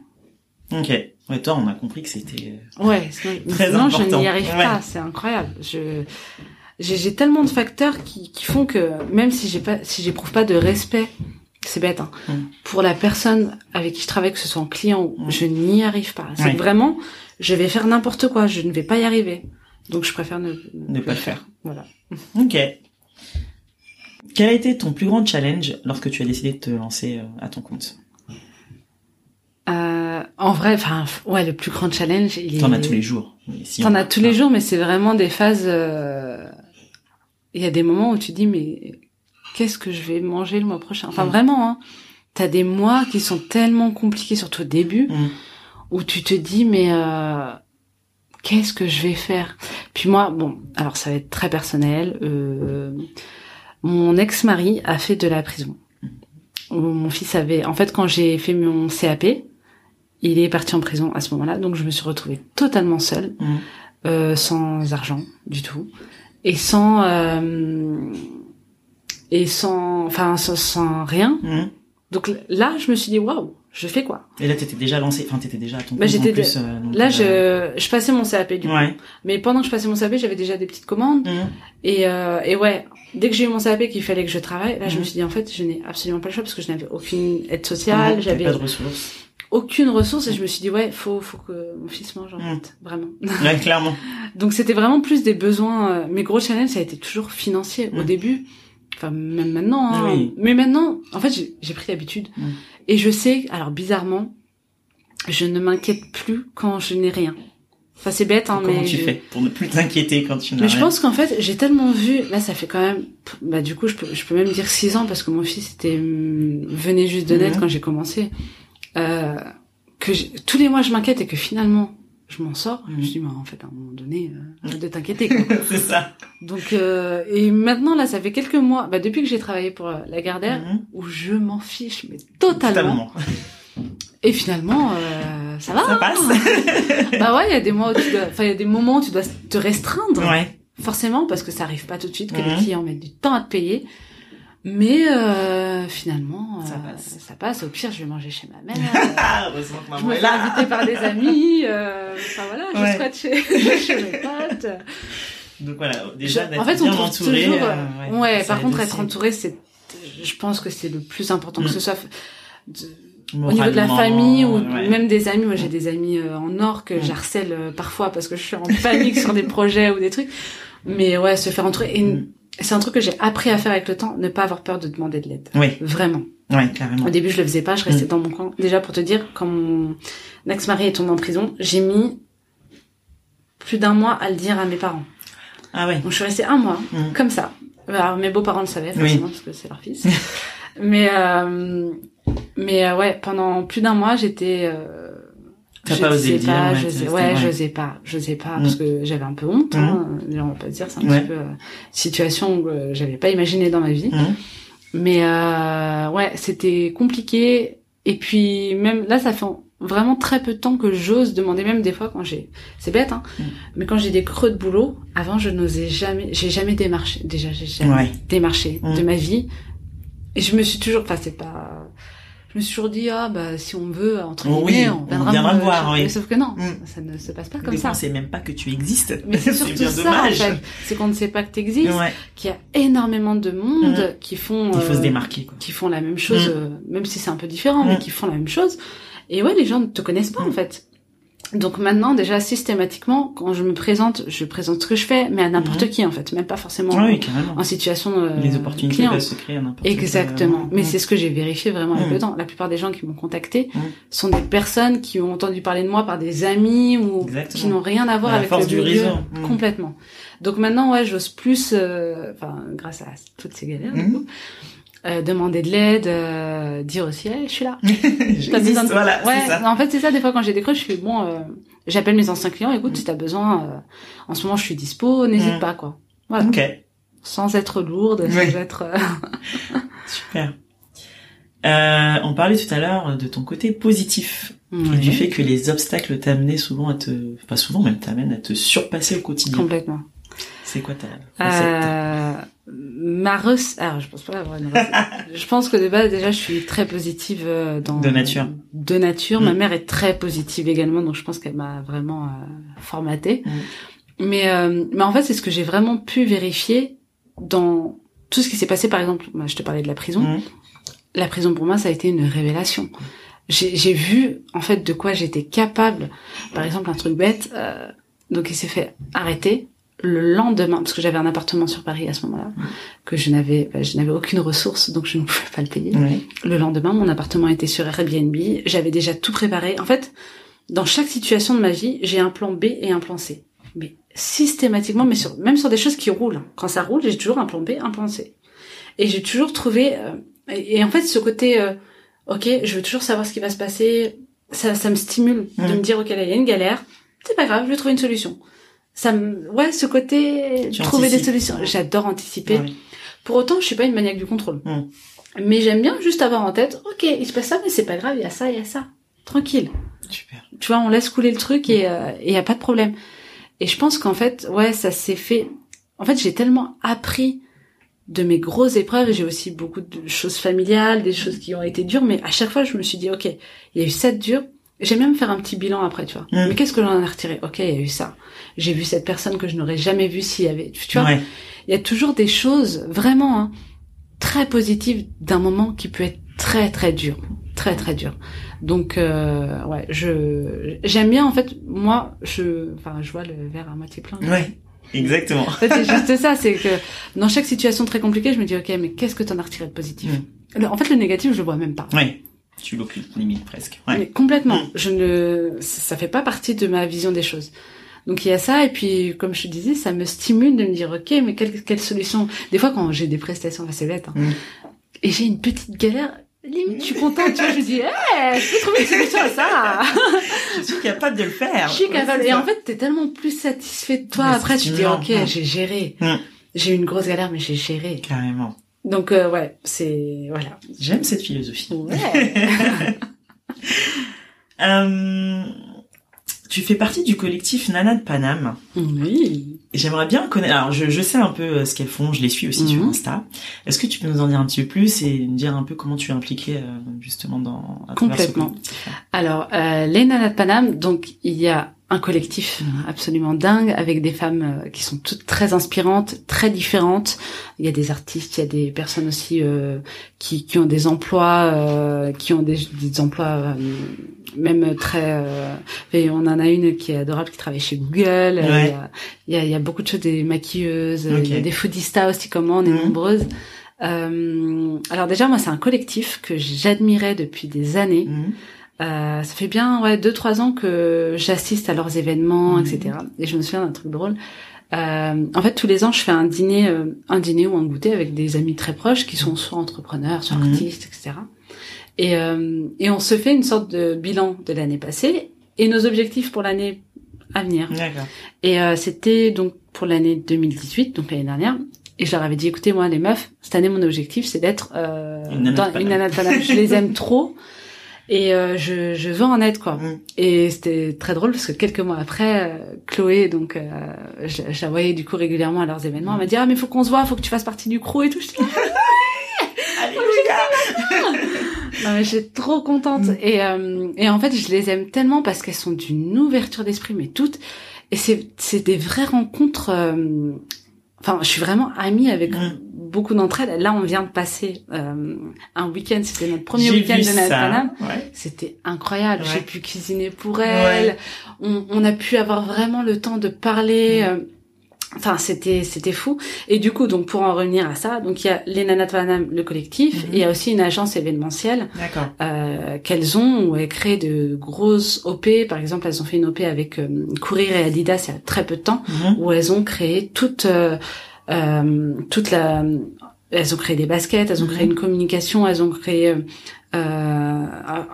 Ok. Ouais, toi, on a compris que c'était... euh, Ouais, sinon, Très sinon, je important. n'y arrive Ouais. pas. C'est incroyable. Je, j'ai, tellement de facteurs qui, qui font que même si j'ai pas, si j'éprouve pas de respect, c'est bête, hein, Mm. pour la personne avec qui je travaille, que ce soit en client ou, Mm. je n'y arrive pas. C'est Ouais. vraiment, je vais faire n'importe quoi, je ne vais pas y arriver. Donc je préfère ne, Ne pas le faire. Voilà. Ok. Quel a été ton plus grand challenge lorsque tu as décidé de te lancer euh, à ton compte? Euh, en vrai, enfin, ouais, le plus grand challenge, il est. T'en as tous les jours. si T'en as tous les jours, mais c'est vraiment des phases. euh, Il y a des moments où tu dis, mais qu'est-ce que je vais manger le mois prochain? Enfin, Mm. vraiment, hein. T'as des mois qui sont tellement compliqués, surtout au début, Mm. où tu te dis, mais euh, qu'est-ce que je vais faire? Puis moi, bon, alors ça va être très personnel. euh, mon ex-mari a fait de la prison. Mon fils avait, en fait, quand j'ai fait mon CAP, il est parti en prison à ce moment-là, donc je me suis retrouvée totalement seule, Mm. euh, sans argent du tout, et sans euh, et sans, enfin, sans, sans rien. Mm. Donc là, je me suis dit waouh, je fais quoi? Et là, t'étais déjà lancé, enfin, t'étais déjà à ton Bah, j'étais plus. euh, donc, Là, euh, je je passais mon CAP du coup. Ouais. Mais pendant que je passais mon CAP, j'avais déjà des petites commandes. Mm. Et, euh, et ouais, dès que j'ai eu mon CAP qu'il fallait que je travaille, là, je me suis dit, en fait, je n'ai absolument pas le choix parce que je n'avais aucune aide sociale, j'avais pas de ressources. Aucune ressource et je me suis dit, ouais, faut, faut que mon fils mange, en Mhm. fait. Vraiment. Ouais, clairement. Donc, c'était vraiment plus des besoins. euh, Mes gros challenges, ça a été toujours financier au Mhm. début. Enfin, même maintenant. hein. Oui. Mais maintenant, en fait, j'ai- pris l'habitude. Mhm. Et je sais, alors bizarrement, je ne m'inquiète plus quand je n'ai rien. Enfin, c'est bête, hein, Comment mais tu je- fais pour ne plus t'inquiéter quand tu n'as mais je rien pense qu'en fait, j'ai tellement vu, là ça fait quand même, bah du coup je peux, je peux même dire six ans parce que mon fils était hum, venait juste de naître Mhm. quand j'ai commencé, euh, que j'ai- tous les mois je m'inquiète et que finalement je m'en sors. Je Mhm. me dis, mais en fait à un moment donné, euh, de t'inquiéter. C'est ça. Donc euh, et maintenant là ça fait quelques mois, bah depuis que j'ai travaillé pour euh, la Gardère, Mhm. où je m'en fiche mais totalement. Et finalement euh, ça va. Ça hein. passe. bah ouais, il y a des mois où tu dois, enfin il y a des moments où tu dois te restreindre. ouais. Forcément, parce que ça arrive pas tout de suite, que Mhm. les clients mettent du temps à te payer. Mais euh, finalement, Ça euh, passe. ça passe. Au pire, je vais manger chez ma mère. Ah, heureusement que je maman me est là. inviter par des amis. euh, Enfin voilà, je Ouais. squatte chez, chez mes potes. Donc voilà, déjà Je- d'être en fait, bien entouré. toujours. euh, ouais, ça par contre, aussi. être entouré, c'est, je pense que c'est le plus important que Mm. ce soit. de- au niveau de la famille ou ouais. même des amis, moi j'ai des amis euh, en or que Mm. j'harcèle euh, parfois parce que je suis en panique sur des projets ou des trucs. Mais ouais, se faire entourer. Et Mm. C'est un truc que j'ai appris à faire avec le temps, ne pas avoir peur de demander de l'aide. Oui, Vraiment. ouais, carrément. Au début, je le faisais pas, je restais Mm. dans mon coin. Déjà pour te dire, quand mon ex-mari est tombé en prison, j'ai mis plus d'un mois à le dire à mes parents. Ah ouais. Donc je suis restée un mois Mm. comme ça Alors, mes beaux-parents le savaient, forcément, parce que c'est leur fils. mais, euh, mais euh, ouais, pendant plus d'un mois, j'étais... Euh, T'as pas osé dire, pas, je sais, ouais, ouais. je sais pas, je sais pas, Mm. parce que j'avais un peu honte, hein, on va pas dire, c'est un petit peu euh, situation que j'avais pas imaginé dans ma vie. Mhm. Mais euh, ouais, c'était compliqué. Et puis même là, ça fait vraiment très peu de temps que j'ose demander, même des fois quand j'ai, c'est bête, hein, Mm. mais quand j'ai des creux de boulot, avant je n'osais jamais, j'ai jamais démarché. Déjà, j'ai jamais Ouais. démarché Mm. de ma vie. Et je me suis toujours, enfin c'est pas, je me suis toujours dit ah bah si on veut entre Oh guillemets, oui, on viendra, me voir. Sauf que non, Mm. ça ne se passe pas comme ça. on sait même pas que tu existes. Mais c'est surtout bien ça, en dommage. fait. C'est qu'on ne sait pas que t'existes, Ouais. qu'il y a énormément de monde qui font, Il faut se euh, démarquer, quoi. qui font la même chose, Mm. euh, même si c'est un peu différent, mais Mm. qui font la même chose. Et ouais, les gens ne te connaissent pas, Mm. en fait. Donc maintenant, déjà, systématiquement, quand je me présente, je présente ce que je fais, mais à n'importe Mhm. qui, en fait. Même pas forcément Ah oui, en situation euh, Les opportunités client. peuvent se créer à n'importe Exactement. Mais c'est ce que j'ai vérifié vraiment avec le temps. La plupart des gens qui m'ont contacté sont des personnes qui ont entendu parler de moi par des amis ou Exactement. qui n'ont rien à voir À avec force le du milieu. réseau. Mm. Complètement. Donc maintenant, ouais, j'ose plus, euh, enfin, grâce à toutes ces galères, du Mm. coup, euh, demander de l'aide, euh, dire aussi, hey, je suis là. J'existe, besoin de- voilà, ouais, ça. En fait, c'est ça. Des fois, quand j'ai des creux, je fais bon. euh, J'appelle mes anciens clients. Écoute, si t'as besoin, euh, en ce moment, je suis dispo. N'hésite Mm. pas, quoi. Voilà. Ok, Sans être lourde, Oui. sans être. euh, super. Euh, on parlait tout à l'heure de ton côté positif, et du fait que les obstacles t'amenaient souvent à te, pas souvent même t'amènent à te surpasser au quotidien. Complètement. C'est quoi ta recette Euh, ma recette. Alors, je pense pas avoir une recette. je pense que de base, déjà, je suis très positive euh, dans. De nature. De nature. Ma Mm. mère est très positive également, donc je pense qu'elle m'a vraiment euh, formatée. Mm. Mais, euh, mais en fait, c'est ce que j'ai vraiment pu vérifier dans tout ce qui s'est passé. Par exemple, moi, je te parlais de la prison. Mhm. La prison pour moi, ça a été une révélation. J'ai j'ai vu en fait de quoi j'étais capable. Par exemple, un truc bête. euh, donc, il s'est fait arrêter le lendemain parce que j'avais un appartement sur Paris à ce moment-là que je n'avais bah, je n'avais aucune ressource donc je ne pouvais pas le payer. Le lendemain, mon appartement était sur Airbnb. J'avais déjà tout préparé. En fait, dans chaque situation de ma vie, j'ai un plan B et un plan C. Mais systématiquement, mais sur, même sur des choses qui roulent. Quand ça roule, j'ai toujours un plan B, un plan C. Et j'ai toujours trouvé... euh, et, et en fait, ce côté... euh, ok, je veux toujours savoir ce qui va se passer. Ça, ça me stimule de me dire, ok, là, il y a une galère. C'est pas grave, je vais trouver une solution. Ça me... Ouais, ce côté... Tu trouver des solutions. J'adore anticiper. Ouais. Pour autant, je suis pas une maniaque du contrôle. Mm. Mais j'aime bien juste avoir en tête, ok, il se passe ça, mais c'est pas grave, il y a ça, il y a ça. Tranquille. Super. Tu vois, on laisse couler le truc et il y a pas de problème. Et je pense qu'en fait, ouais, ça s'est fait. En fait, j'ai tellement appris de mes grosses épreuves et j'ai aussi beaucoup de choses familiales, des choses qui ont été dures, mais à chaque fois, je me suis dit, ok, il y a eu cette dure. J'aime même faire un petit bilan après, tu vois. Mm. Mais qu'est-ce que j'en ai retiré? Ok, il y a eu ça. J'ai vu cette personne que je n'aurais jamais vue s'il y avait. Tu vois, Ouais. il y a toujours des choses vraiment hein, très positives d'un moment qui peut être très très dur, très très dur. Donc euh, ouais, je j'aime bien en fait moi je enfin je vois le verre à moitié plein. Ouais. Exactement. En fait, c'est juste ça, c'est que dans chaque situation très compliquée, je me dis ok mais qu'est-ce que t'en as retiré de positif? Le- En fait le négatif je le vois même pas. Ouais. Tu l'occultes limite presque. Ouais. Mais complètement. Mm. Je ne, ça fait pas partie de ma vision des choses. Donc il y a ça et puis comme je te disais, ça me stimule de me dire ok mais quelle quelle solution? Des fois quand j'ai des prestations, enfin, c'est bête, hein, Mm. et j'ai une petite galère, limite je suis contente, tu vois, je me dis hey, je peux trouver une solution à ça. Je suis capable de le faire. je suis capable. Et en fait t'es tellement plus satisfait de toi après, tu te dis ok Mm. j'ai géré. J'ai eu une grosse galère mais j'ai géré. Carrément. Donc euh, ouais c'est voilà. J'aime cette philosophie. Ouais. Euh, tu fais partie du collectif Nana de Paname. oui. J'aimerais bien connaître. Alors, je, je sais un peu euh, ce qu'elles font. Je les suis aussi sur Mhm. Insta. Est-ce que tu peux nous en dire un petit peu plus et nous dire un peu comment tu es impliquée euh, justement dans à ce Complètement. Alors, euh, les Nanas de Paname, donc il y a un collectif absolument dingue avec des femmes euh, qui sont toutes très inspirantes, très différentes. Il y a des artistes, il y a des personnes aussi euh, qui, qui ont des emplois, euh, qui ont des, des emplois euh, même très. euh, et on en a une qui est adorable qui travaille chez Google. Ouais. Il, y a, il, y a, beaucoup de choses, des maquilleuses, il y a des foodistas aussi comme moi, on est Mhm. nombreuses. Euh, alors déjà, moi, c'est un collectif que j'admirais depuis des années. Mhm. Euh, ça fait bien ouais deux trois ans que j'assiste à leurs événements, Mhm. etc. Et je me souviens d'un truc drôle. Euh, en fait, tous les ans, je fais un dîner, euh, un dîner ou un goûter avec des amis très proches qui sont soit entrepreneurs, soit Mhm. artistes, etc. Et, euh, et on se fait une sorte de bilan de l'année passée et nos objectifs pour l'année à venir. D'accord. Et euh, c'était donc pour l'année 2018, donc l'année dernière. Et je leur avais dit, écoutez, moi, les meufs, cette année, mon objectif, c'est d'être euh, Une dans- une. Je les aime trop. Et euh, je, je veux en être, quoi. Mm. Et c'était très drôle parce que quelques mois après, euh, Chloé, donc, euh, je, je la voyais du coup régulièrement à leurs événements, elle m'a dit, ah, mais faut qu'on se voit, faut que tu fasses partie du crew et tout. Je j'étais trop contente. Mm. Et, euh, et en fait, je les aime tellement parce qu'elles sont d'une ouverture d'esprit, mais toutes. Et c'est, c'est des vraies rencontres. Enfin, je suis vraiment amie avec Mm. Beaucoup d'entre elles. Là, on vient de passer euh, un week-end. C'était notre premier week-end de. Paname. Ouais. C'était incroyable. Ouais. J'ai pu cuisiner pour elle. On, on a pu avoir vraiment le temps de parler. Mm. euh, Enfin, c'était c'était fou. Et du coup, donc pour en revenir à ça, donc il y a les Nanas de Paname, le collectif, Mhm. et il y a aussi une agence événementielle D'accord. euh, qu'elles ont où elles créent de grosses OP. Par exemple, elles ont fait une OP avec euh, Courir et Adidas il y a très peu de temps, Mhm. où elles ont créé toute euh, toute la elles ont créé des baskets, elles ont créé Mhm. une communication, elles ont créé euh, euh,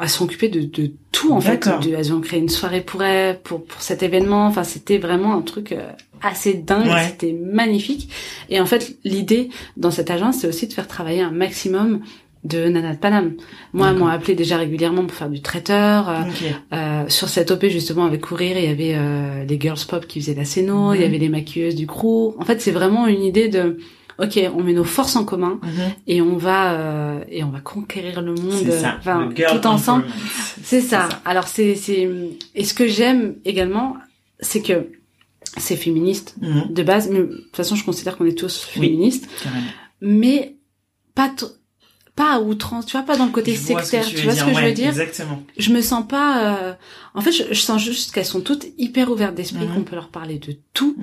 elles sont occupées de, de tout en fait. De- elles ont créé une soirée pour elles, pour pour cet événement. Enfin, c'était vraiment un truc euh, assez dingue. Ouais. C'était magnifique. Et en fait, l'idée dans cette agence, c'est aussi de faire travailler un maximum de Nana de Paname. Moi, m'ont appelé déjà régulièrement pour faire du traiteur. euh, euh, sur cette OP justement avec courir, il y avait euh, les girls pop qui faisaient la scéno, il y avait les maquilleuses du crew. En fait, c'est vraiment une idée de OK, on met nos forces en commun Mhm. et on va euh, et on va conquérir le monde ça. le tout ensemble. C'est ça. Alors c'est c'est et ce que j'aime également, c'est que c'est féministe Mhm. de base, mais de toute façon, je considère qu'on est tous féministes, mais pas pas à outrance, tu vois, pas dans le côté Je sectaire, tu vois ce que je veux dire? Exactement. je me sens pas euh, en fait je, je sens juste qu'elles sont toutes hyper ouvertes d'esprit qu'on peut leur parler de tout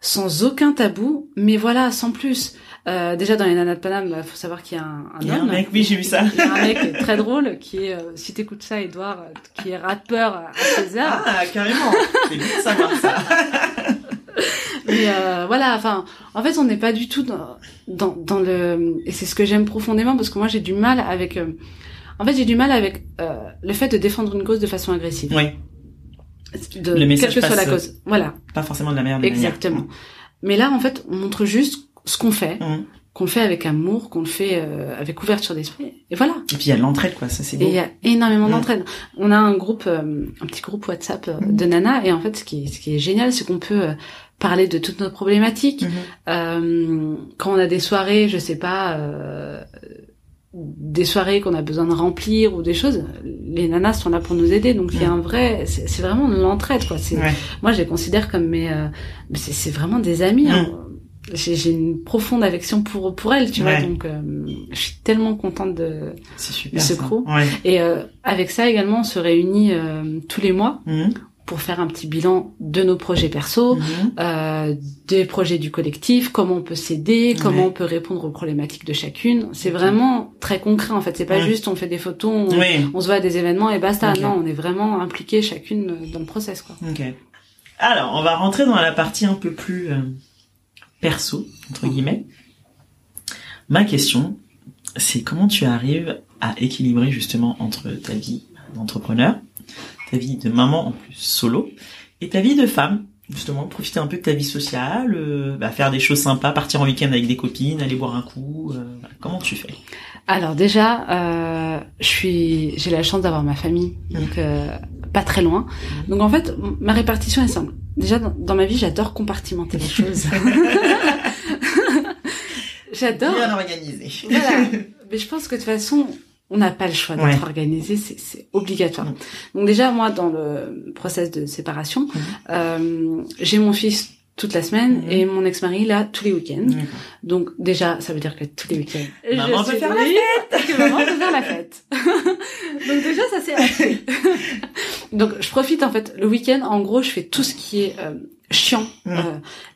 sans aucun tabou mais voilà sans plus euh, déjà dans les nanas de Paname il faut savoir qu'il y a un, un Il y a un homme mec, oui, j'ai vu ça. il y a un mec très drôle qui est euh, si t'écoutes ça Edouard qui est rappeur à 16 heures Ah, carrément. C'est bien de savoir ça. mais euh, voilà enfin en fait on n'est pas du tout dans, dans dans le et c'est ce que j'aime profondément parce que moi j'ai du mal avec euh, en fait j'ai du mal avec euh, le fait de défendre une cause de façon agressive Oui, de Le message quelle que soit la cause. Voilà, pas forcément de la des exactement. Mais là, en fait, on montre juste ce qu'on fait. Mhm. qu'on le fait avec amour, qu'on le fait euh, avec ouverture d'esprit. Et voilà. Et puis il y a de l'entraide, quoi. Ça, c'est Et beau. il y a énormément Mm. d'entraide. On a un groupe, euh, un petit groupe WhatsApp euh, de Nana, et en fait, ce qui ce qui est génial, c'est qu'on peut euh, parler de toutes nos problématiques. Mhm. Euh, quand on a des soirées, je sais pas, euh, des soirées qu'on a besoin de remplir ou des choses, les nanas sont là pour nous aider. Donc il y a un vrai, c'est vraiment de l'entraide quoi. C'est Ouais. moi je les considère comme mes, euh, c'est vraiment des amis. hein. J'ai j'ai une profonde affection pour pour elles, tu Ouais. vois. Donc euh, je suis tellement contente de. Super. Ce crew. Ouais. Et euh, avec ça également, on se réunit euh, tous les mois Mhm. Pour faire un petit bilan de nos projets perso, Mhm. euh, des projets du collectif, comment on peut s'aider, comment on peut répondre aux problématiques de chacune. C'est vraiment très concret en fait. C'est pas Ouais. juste on fait des photos, on, Oui. on se voit à des événements et basta. Non, on est vraiment impliqué chacune dans le process quoi. Ok. Alors, on va rentrer dans la partie un peu plus euh, perso, entre guillemets. Ma question, c'est comment tu arrives à équilibrer justement entre ta vie d'entrepreneur, ta vie de maman en plus solo, et ta vie de femme, justement, profiter un peu de ta vie sociale, euh, bah, faire des choses sympas, partir en week-end avec des copines, aller boire un coup. euh, voilà. Comment tu fais? Alors déjà, euh, je suis, j'ai la chance d'avoir ma famille, donc euh, pas très loin. Donc en fait, ma répartition est simple. Déjà dans, dans ma vie, j'adore compartimenter les choses. j'adore. Bien organisé. Voilà. Mais je pense que de toute façon, on n'a pas le choix d'être Ouais. organisé, c'est, obligatoire. Donc déjà, moi, dans le process de séparation, euh, j'ai mon fils toute la semaine Mhm. et mon ex-mari là tous les week-ends. Donc déjà, ça veut dire que tous les week-ends, Maman je peut faire la que maman peut faire la fête. Donc déjà, ça c'est. Donc je profite en fait le week-end. En gros, je fais tout ce qui est euh, chiant Mhm. euh,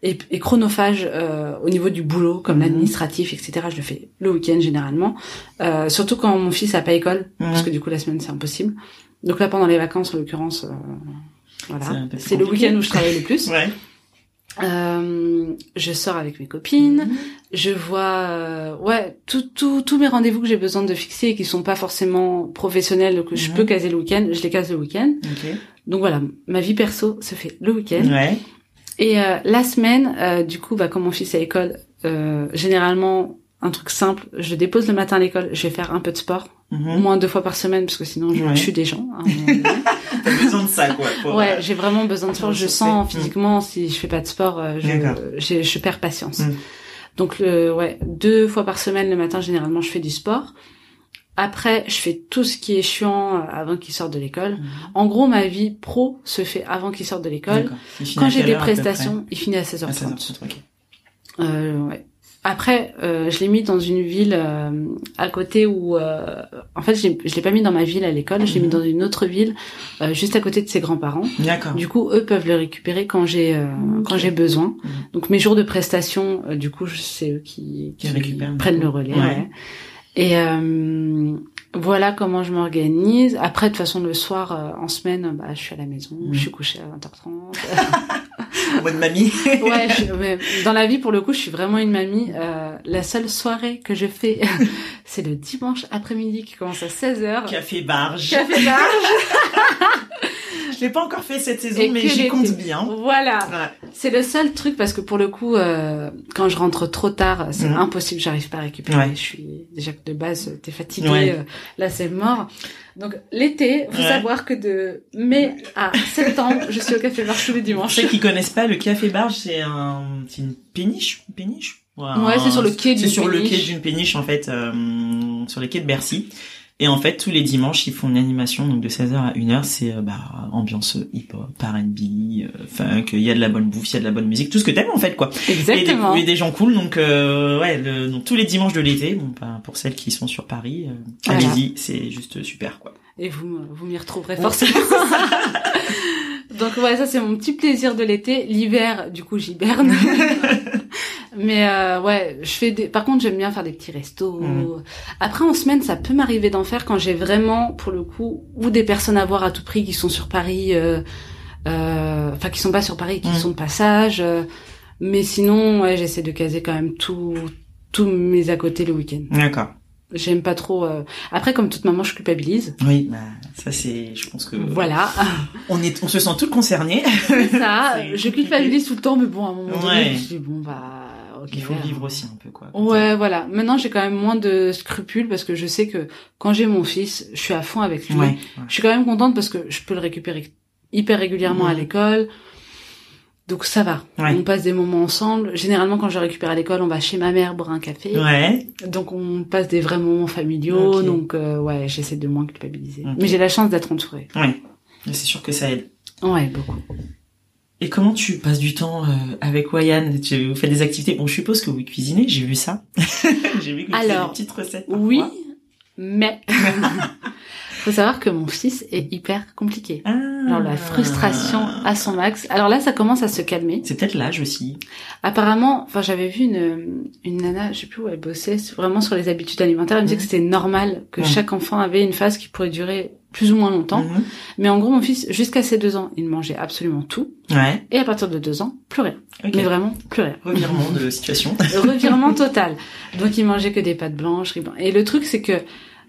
et, et chronophage euh, au niveau du boulot, comme Mhm. l'administratif, etc. Je le fais le week-end généralement. Euh, surtout quand mon fils a pas école, Mhm. parce que du coup la semaine c'est impossible. Donc là pendant les vacances, en l'occurrence, euh, C'est voilà, c'est le week-end où je travaille le plus. Ouais. Euh, je sors avec mes copines, Mhm. je vois, euh, ouais, tout, tout, tous mes rendez-vous que j'ai besoin de fixer et qui sont pas forcément professionnels, que je Mhm. peux caser le week-end, je les case le week-end. Ok. Donc voilà, ma vie perso se fait le week-end. Ouais. Et euh, la semaine, euh, du coup, bah, quand mon fils est à l'école, euh, généralement, un truc simple, je dépose le matin à l'école, je vais faire un peu de sport, au Mhm. moins deux fois par semaine, parce que sinon je Ouais. tue des gens. hein, T'as besoin de ça, quoi. pour, ouais, euh, j'ai vraiment besoin de sport. Je sens Mm. physiquement, si je fais pas de sport, euh, je, je perds patience. Mm. Donc, le, ouais, deux fois par semaine, le matin, généralement, je fais du sport. Après, je fais tout ce qui est chiant euh, avant qu'il sorte de l'école. Mhm. En gros, ma vie pro se fait avant qu'il sorte de l'école. Quand j'ai des prestations, il finit à À 16h30. 16h30, ok. Euh, ouais. Après, euh, je l'ai mis dans une ville euh, à côté où, euh, en fait, je l'ai- pas mis dans ma ville à l'école, je l'ai mis Mhm. dans une autre ville, euh, juste à côté de ses grands-parents. D'accord. Du coup, eux peuvent le récupérer quand j'ai euh, Ok. quand j'ai besoin. Mhm. Donc mes jours de prestation, euh, du coup, c'est eux qui, Qui prennent le relais. Ouais. ouais. Et euh, voilà comment je m'organise. Après, de toute façon, le soir, euh, en semaine, bah, je suis à la maison, je suis couchée à 20h30. En mode mamie. ouais, je- mais dans la vie, pour le coup, je suis vraiment une mamie. Euh, la seule soirée que je fais, c'est le dimanche après-midi qui commence à 16h. Café barge. Café barge. Je l'ai pas encore fait cette saison, Et mais j'y compte bien. Voilà. Ouais. C'est le seul truc parce que pour le coup, euh, quand je rentre trop tard, c'est Mhm. impossible, j'arrive pas à récupérer. Ouais. Je suis déjà de base, t'es fatigué, Ouais. euh, là c'est mort. Donc l'été, faut savoir que de mai à septembre, je suis au café bar tous les Pour dimanches. ceux qui connaissent pas, le café barge, c'est un, c'est une péniche, une péniche? Ouais, c'est sur le quai C'est d'une sur le péniche. quai d'une péniche en fait, euh, sur les quais de Bercy. Et en fait, tous les dimanches, ils font une animation donc de 16h à 1h. C'est euh, bah, ambiance hip-hop, R&B, euh, funk. Il y a de la bonne bouffe, il y a de la bonne musique, tout ce que t'aimes en fait quoi. Et des, Exactement. et des gens cool. Donc euh, ouais, le- donc tous les dimanches de l'été. Bon, bah, pour celles qui sont sur Paris, euh, Voilà. allez-y, c'est juste super quoi. Et vous, vous m'y retrouverez forcément. Donc ouais, ça c'est mon petit plaisir de l'été. L'hiver, du coup, j'hiberne. Mais euh, ouais, je fais des. Par contre, j'aime bien faire des petits restos. Mhm. Après, en semaine, ça peut m'arriver d'en faire quand j'ai vraiment, pour le coup, ou des personnes à voir à tout prix qui sont sur Paris, euh, euh, enfin qui sont pas sur Paris, qui Mhm. sont de passage. euh, mais sinon, ouais, j'essaie de caser quand même tout, tous mes à côté le week-end. D'accord. J'aime pas trop. euh, Après, comme toute maman, je culpabilise. Oui, bah ça c'est, je pense que Voilà. on est, on se sent toutes concernées. ça, je culpabilise tout le temps, mais bon, à un moment donné, je dis bon bah. Ok, Il faut vivre aussi un peu quoi. Ouais, voilà. Maintenant, j'ai quand même moins de scrupules parce que je sais que quand j'ai mon fils, je suis à fond avec lui. Ouais. ouais. Je suis quand même contente parce que je peux le récupérer hyper régulièrement à l'école. Donc ça va. On passe des moments ensemble. Généralement, quand je le récupère à l'école, on va chez ma mère boire un café. Ouais. Donc on passe des vrais moments familiaux. Donc euh, ouais, j'essaie de moins culpabiliser. Mais j'ai la chance d'être entourée. Ouais. C'est sûr que ça aide. Ouais, beaucoup. Et comment tu passes du temps euh, avec Wayan? Tu vous faites des activités Bon, je suppose que vous cuisinez, j'ai vu ça. j'ai vu que vous des petites recettes. parfois. Oui, mais faut savoir que mon fils est hyper compliqué. Ah. Alors la frustration à son max. Alors là, ça commence à se calmer. C'est peut-être l'âge aussi. Apparemment, enfin j'avais vu une une nana, je sais plus où elle bossait, vraiment sur les habitudes alimentaires. Elle me disait que c'était normal que Mhm. chaque enfant avait une phase qui pourrait durer plus ou moins longtemps. Mhm. Mais en gros, mon fils, jusqu'à ses deux ans, il mangeait absolument tout, Ouais. et à partir de deux ans, plus rien. Mais vraiment plus rien. Revirement de situation. revirement total. Donc il mangeait que des pâtes blanches. Et le truc c'est que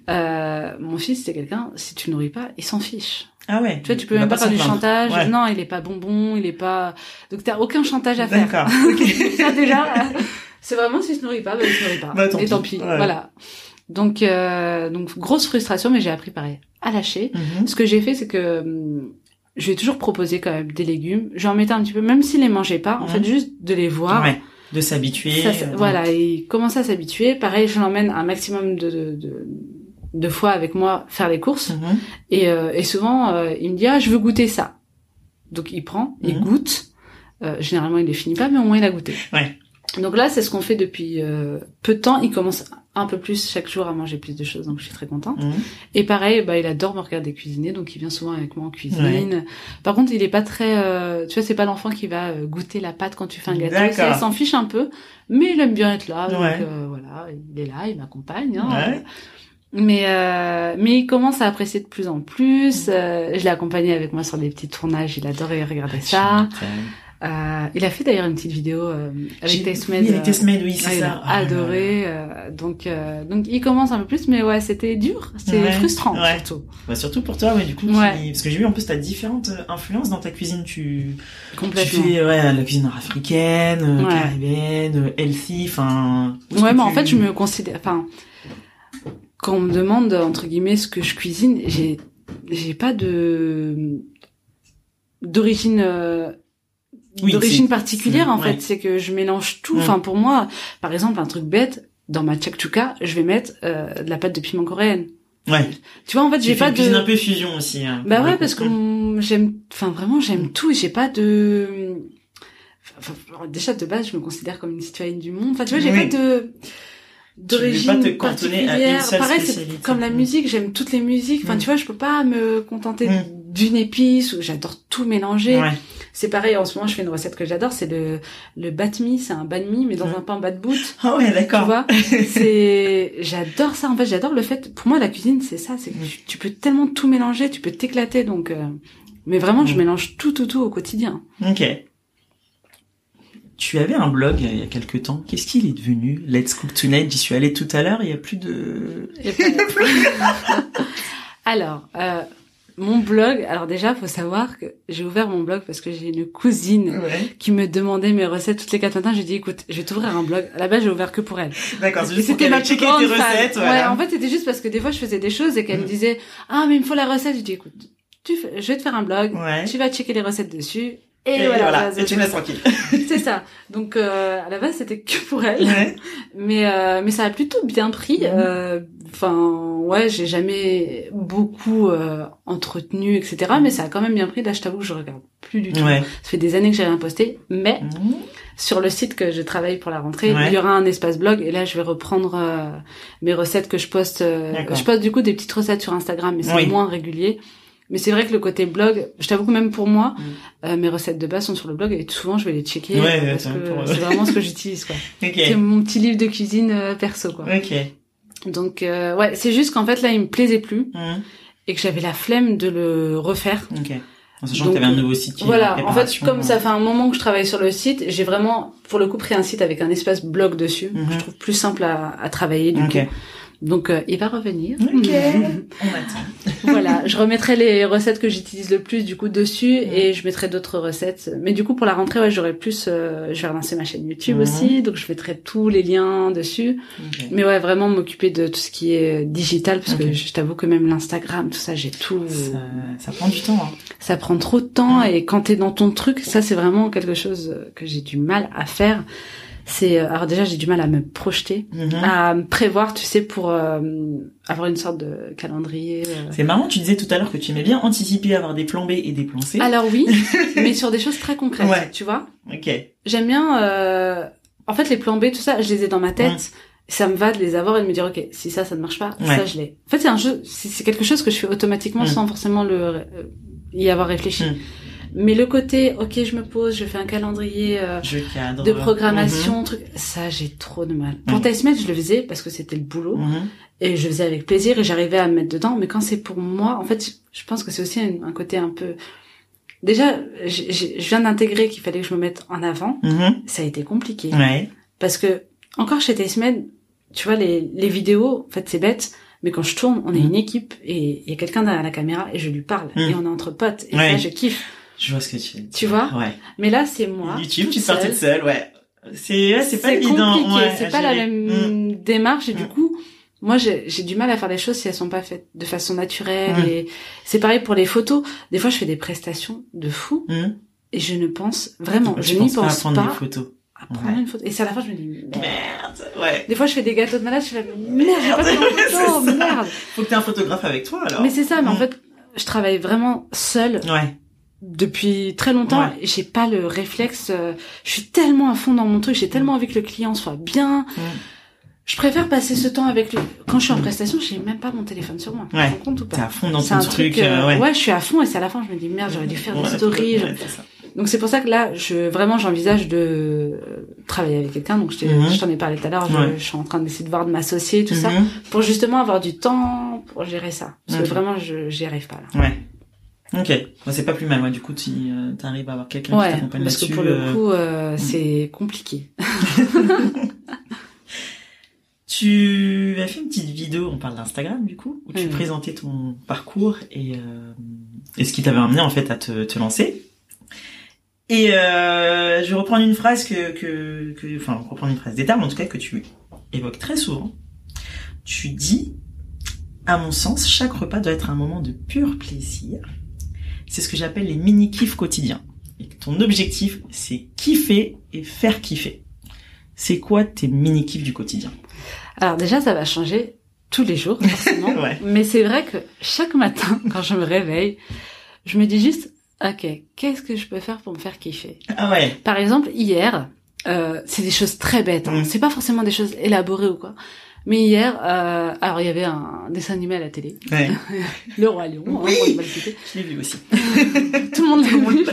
euh, mon fils c'est quelqu'un, si tu nourris pas, il s'en fiche. Ah ouais. Tu vois, tu peux Il même pas faire du plaindre. chantage. Ouais. Non, il est pas bonbon, il est pas. Donc t'as aucun chantage à faire. D'accord. Ça déjà, c'est vraiment s'il se nourrit pas, bah, il se nourrit pas. Bah, tant Et tant pis. Ouais. Voilà. Donc euh, donc grosse frustration, mais j'ai appris pareil à lâcher. Mhm. Ce que j'ai fait, c'est que hum, je lui ai toujours proposé quand même des légumes. J'en mettais un petit peu, même s'il les mangeait pas. En Mhm. fait, juste de les voir. Ouais. De s'habituer. Euh, voilà, il commence à s'habituer. Pareil, je l'emmène un maximum de, de, de, de fois avec moi faire les courses. Mhm. Et, euh, et souvent, euh, il me dit, ah, je veux goûter ça. Donc il prend, il Mhm. goûte. Euh, généralement, il les finit pas, mais au moins il a goûté. Ouais. Donc là, c'est ce qu'on fait depuis euh, peu de temps. Il commence un peu plus chaque jour à manger plus de choses, donc je suis très contente. Mhm. Et pareil, bah, il adore me regarder cuisiner, donc il vient souvent avec moi en cuisine. Par contre, il est pas très, euh, tu vois, c'est pas l'enfant qui va euh, goûter la pâte quand tu fais un gâteau. Il s'en fiche un peu, mais il aime bien être là. Donc Ouais. euh, voilà, il est là, il m'accompagne. Hein, Ouais. Mais euh, mais il commence à apprécier de plus en plus. Euh, je l'ai accompagné avec moi sur des petits tournages. Il adorait regarder ça. Tu m'étonnes. Euh, il a fait d'ailleurs une petite vidéo euh, avec Testmed. Oui, avec Testmed, oui, c'est il ça. a adoré. euh, donc, euh, donc il commence un peu plus, mais ouais, c'était dur, c'était Ouais, frustrant ouais. surtout, Bah, surtout pour toi, ouais, du coup, Ouais. parce que j'ai vu en plus t'as différentes euh, influences dans ta cuisine. Tu, tu complètement. fais ouais la cuisine africaine, euh, caribéenne, euh, healthy, enfin. Ouais, mais en tu- fait, je me considère. Enfin, quand on me demande entre guillemets ce que je cuisine, j'ai j'ai pas de d'origine euh, Oui, d'origine particulière en ouais. fait. C'est que je mélange tout. Mm. Enfin, pour moi, par exemple, un truc bête dans ma chakchuka, je vais mettre euh, de la pâte de piment coréenne. Ouais. Tu vois, en fait, j'ai pas une cuisine un de. peu fusion aussi. Hein, Bah ouais, parce que Mm. j'aime. Enfin, vraiment, j'aime tout. et J'ai pas de. Enfin, déjà de base, je me considère comme une citoyenne du monde. Enfin, tu vois, j'ai Oui. pas de d'origine pas te cantonner à une particulière. seule Pareil, c'est comme la musique, j'aime toutes les musiques. Enfin, Mm. tu vois, je peux pas me contenter Mm. d'une épice ou j'adore tout mélanger. Ouais. C'est pareil, en ce moment, je fais une recette que j'adore, c'est le le banh mi, c'est un banh mi mais dans Mm. un pain bas de bout. Ah ouais, Tu d'accord. vois, c'est j'adore ça. En fait, j'adore le fait. Pour moi, la cuisine, c'est ça. C'est que tu, tu peux tellement tout mélanger, tu peux t'éclater. Donc, euh, mais vraiment, je mélange tout, tout, tout au quotidien. Ok. Tu avais un blog il y a quelques temps. Qu'est-ce qu'il est devenu? Let's Cook Tonight. J'y suis allée tout à l'heure. Il y a plus de. Et pas- alors, euh, mon blog. Alors déjà, faut savoir que j'ai ouvert mon blog parce que j'ai une cousine Ouais. qui me demandait mes recettes toutes les quatre matins. J'ai dit, écoute, je vais t'ouvrir un blog. À la base, j'ai ouvert que pour elle. D'accord. C'est juste pour C'était plus checké grande tes recettes. Ouais, voilà. en fait, c'était juste parce que des fois, je faisais des choses et qu'elle Mm. me disait, ah, mais il me faut la recette. Je dis, écoute, tu fais, je vais te faire un blog. Ouais. Tu vas checker les recettes dessus. Et, Et, voilà, Et tu me laisses tranquille. C'est ça. Donc, euh, à la base, c'était que pour elle. Ouais. Mais euh, mais ça a plutôt bien pris. Mhm. euh, Enfin ouais, j'ai jamais beaucoup euh, entretenu etc. Mais ça a quand même bien pris. Là, je t'avoue que je regarde plus du tout. Ouais. Ça fait des années que j'ai rien posté. Mais Mhm. sur le site que je travaille pour la rentrée, Ouais. il y aura un espace blog et là je vais reprendre euh, mes recettes que je poste. je poste du coup des petites recettes sur Instagram, mais c'est Oui. moins régulier. Mais c'est vrai que le côté blog, je t'avoue que même pour moi, Mm. euh, mes recettes de base sont sur le blog et souvent je vais les checker Ouais, parce attends, que pour- c'est vraiment ce que j'utilise quoi. Ok. C'est mon petit livre de cuisine euh, perso quoi. Ok. Donc euh, ouais, c'est juste qu'en fait là, il me plaisait plus Mhm. et que j'avais la flemme de le refaire. Ok. En sachant Donc, que t'avais un nouveau site qui Voilà, en fait, comme ça fait un moment que je travaille sur le site, j'ai vraiment, pour le coup, pris un site avec un espace blog dessus. Mhm. Je trouve plus simple à, à travailler du Ok. coup. Donc euh, il va revenir. Ok. On attend. voilà, je remettrai les recettes que j'utilise le plus du coup dessus et je mettrai d'autres recettes. Mais du coup pour la rentrée, ouais, j'aurai plus. euh, je vais relancer ma chaîne YouTube aussi, donc je mettrai tous les liens dessus. Mais ouais, vraiment m'occuper de tout ce qui est digital, parce que je t'avoue que même l'Instagram, tout ça, j'ai tout. Ça, ça prend du temps. Hein. Ça prend trop de temps, et quand t'es dans ton truc, ça c'est vraiment quelque chose que j'ai du mal à faire. C'est euh, alors déjà j'ai du mal à me projeter, Mhm. à me prévoir, tu sais, pour euh, avoir une sorte de calendrier. euh. C'est marrant, tu disais tout à l'heure que tu aimais bien anticiper, avoir des plans B et des plans C. Alors oui, mais sur des choses très concrètes, Ouais. tu vois. Ok. J'aime bien. euh, En fait, les plans B, tout ça, je les ai dans ma tête. Mm. Ça me va de les avoir et de me dire ok, si ça, ça ne marche pas, Ouais. ça je l'ai. En fait, c'est un jeu, c'est quelque chose que je fais automatiquement Mm. sans forcément le euh, y avoir réfléchi. Mais le côté ok, je me pose, je fais un calendrier. euh, Je cadre. de programmation, truc, ça j'ai trop de mal. Pour Ouais. Taïsmet, je le faisais parce que c'était le boulot Mhm. et je le faisais avec plaisir et j'arrivais à me mettre dedans. Mais quand c'est pour moi, en fait, je pense que c'est aussi un, un côté un peu. Déjà, je viens d'intégrer qu'il fallait que je me mette en avant. Mhm. Ça a été compliqué Ouais. parce que encore chez Taïsmet, tu vois les les vidéos, en fait c'est bête. Mais quand je tourne, on est Mhm. une équipe et il y a quelqu'un derrière la caméra et je lui parle Mhm. et on est entre potes et Ouais. ça je kiffe. Je vois ce que tu veux dire. Tu vois Ouais. Mais là c'est moi. YouTube, tu seule. toute seule, ouais. C'est, ouais, c'est pas évident. compliqué, ouais, c'est pas la même Mm. démarche et du Mm. coup, moi j'ai du mal à faire les choses si elles sont pas faites de façon naturelle Mm. et c'est pareil pour les photos. Des fois, je fais des prestations de fou et je ne pense vraiment, je tu n'y penses pas à pense prendre pas des photos. à prendre Ouais. une photo. Et c'est à la fin je me dis merde. Merde, ouais. Des fois, je fais des gâteaux de malade, je fais merde, j'ai pas photo, merde. Faut que t'aies un photographe avec toi, alors. Mais c'est ça, mais en fait, je travaille vraiment seule Ouais. Depuis très longtemps Ouais. j'ai pas le réflexe euh, je suis tellement à fond dans mon truc j'ai tellement envie que le client soit bien Mm. je préfère passer ce temps avec lui quand je suis en prestation j'ai même pas mon téléphone sur moi Tu Ouais. rends compte ou T'es à fond dans ton un truc, truc euh, euh, ouais. je suis à fond et c'est à la fin je me dis merde j'aurais dû faire Ouais, des stories ouais, donc c'est pour ça que là je vraiment j'envisage de euh, travailler avec quelqu'un donc je Mhm. je t'en ai parlé tout à l'heure je, Ouais. je suis en train d'essayer de voir de m'associer tout ça Mhm. pour justement avoir du temps pour gérer ça parce que vraiment je j'y arrive pas là Ouais. Ok, c'est pas plus mal. Ouais, du coup, tu euh, arrives à avoir quelqu'un qui t'accompagne là-dessus. Parce que pour le coup, euh, mm. c'est compliqué. tu as fait une petite vidéo, on parle d'Instagram du coup, où tu présentais ton parcours et, euh, et ce qui t'avait amené en fait à te, te lancer. Et euh, je vais reprendre une phrase que, que, que, enfin, reprendre une phrase des termes en tout cas que tu évoques très souvent. Tu dis, à mon sens, chaque repas doit être un moment de pur plaisir. C'est ce que j'appelle les mini kiffs quotidiens. Et ton objectif, c'est kiffer et faire kiffer. C'est quoi tes mini kiffs du quotidien? Alors déjà, ça va changer tous les jours, forcément. Mais c'est vrai que chaque matin, quand je me réveille, je me dis juste, Ok, qu'est-ce que je peux faire pour me faire kiffer? Ah ouais. Par exemple, hier, euh, c'est des choses très bêtes. Hein. Mm. C'est pas forcément des choses élaborées ou quoi. Mais hier, euh, alors il y avait un dessin animé à la télé, ouais. le roi lion. Hein, oui. je l'ai vu aussi. Tout le monde l'a vu.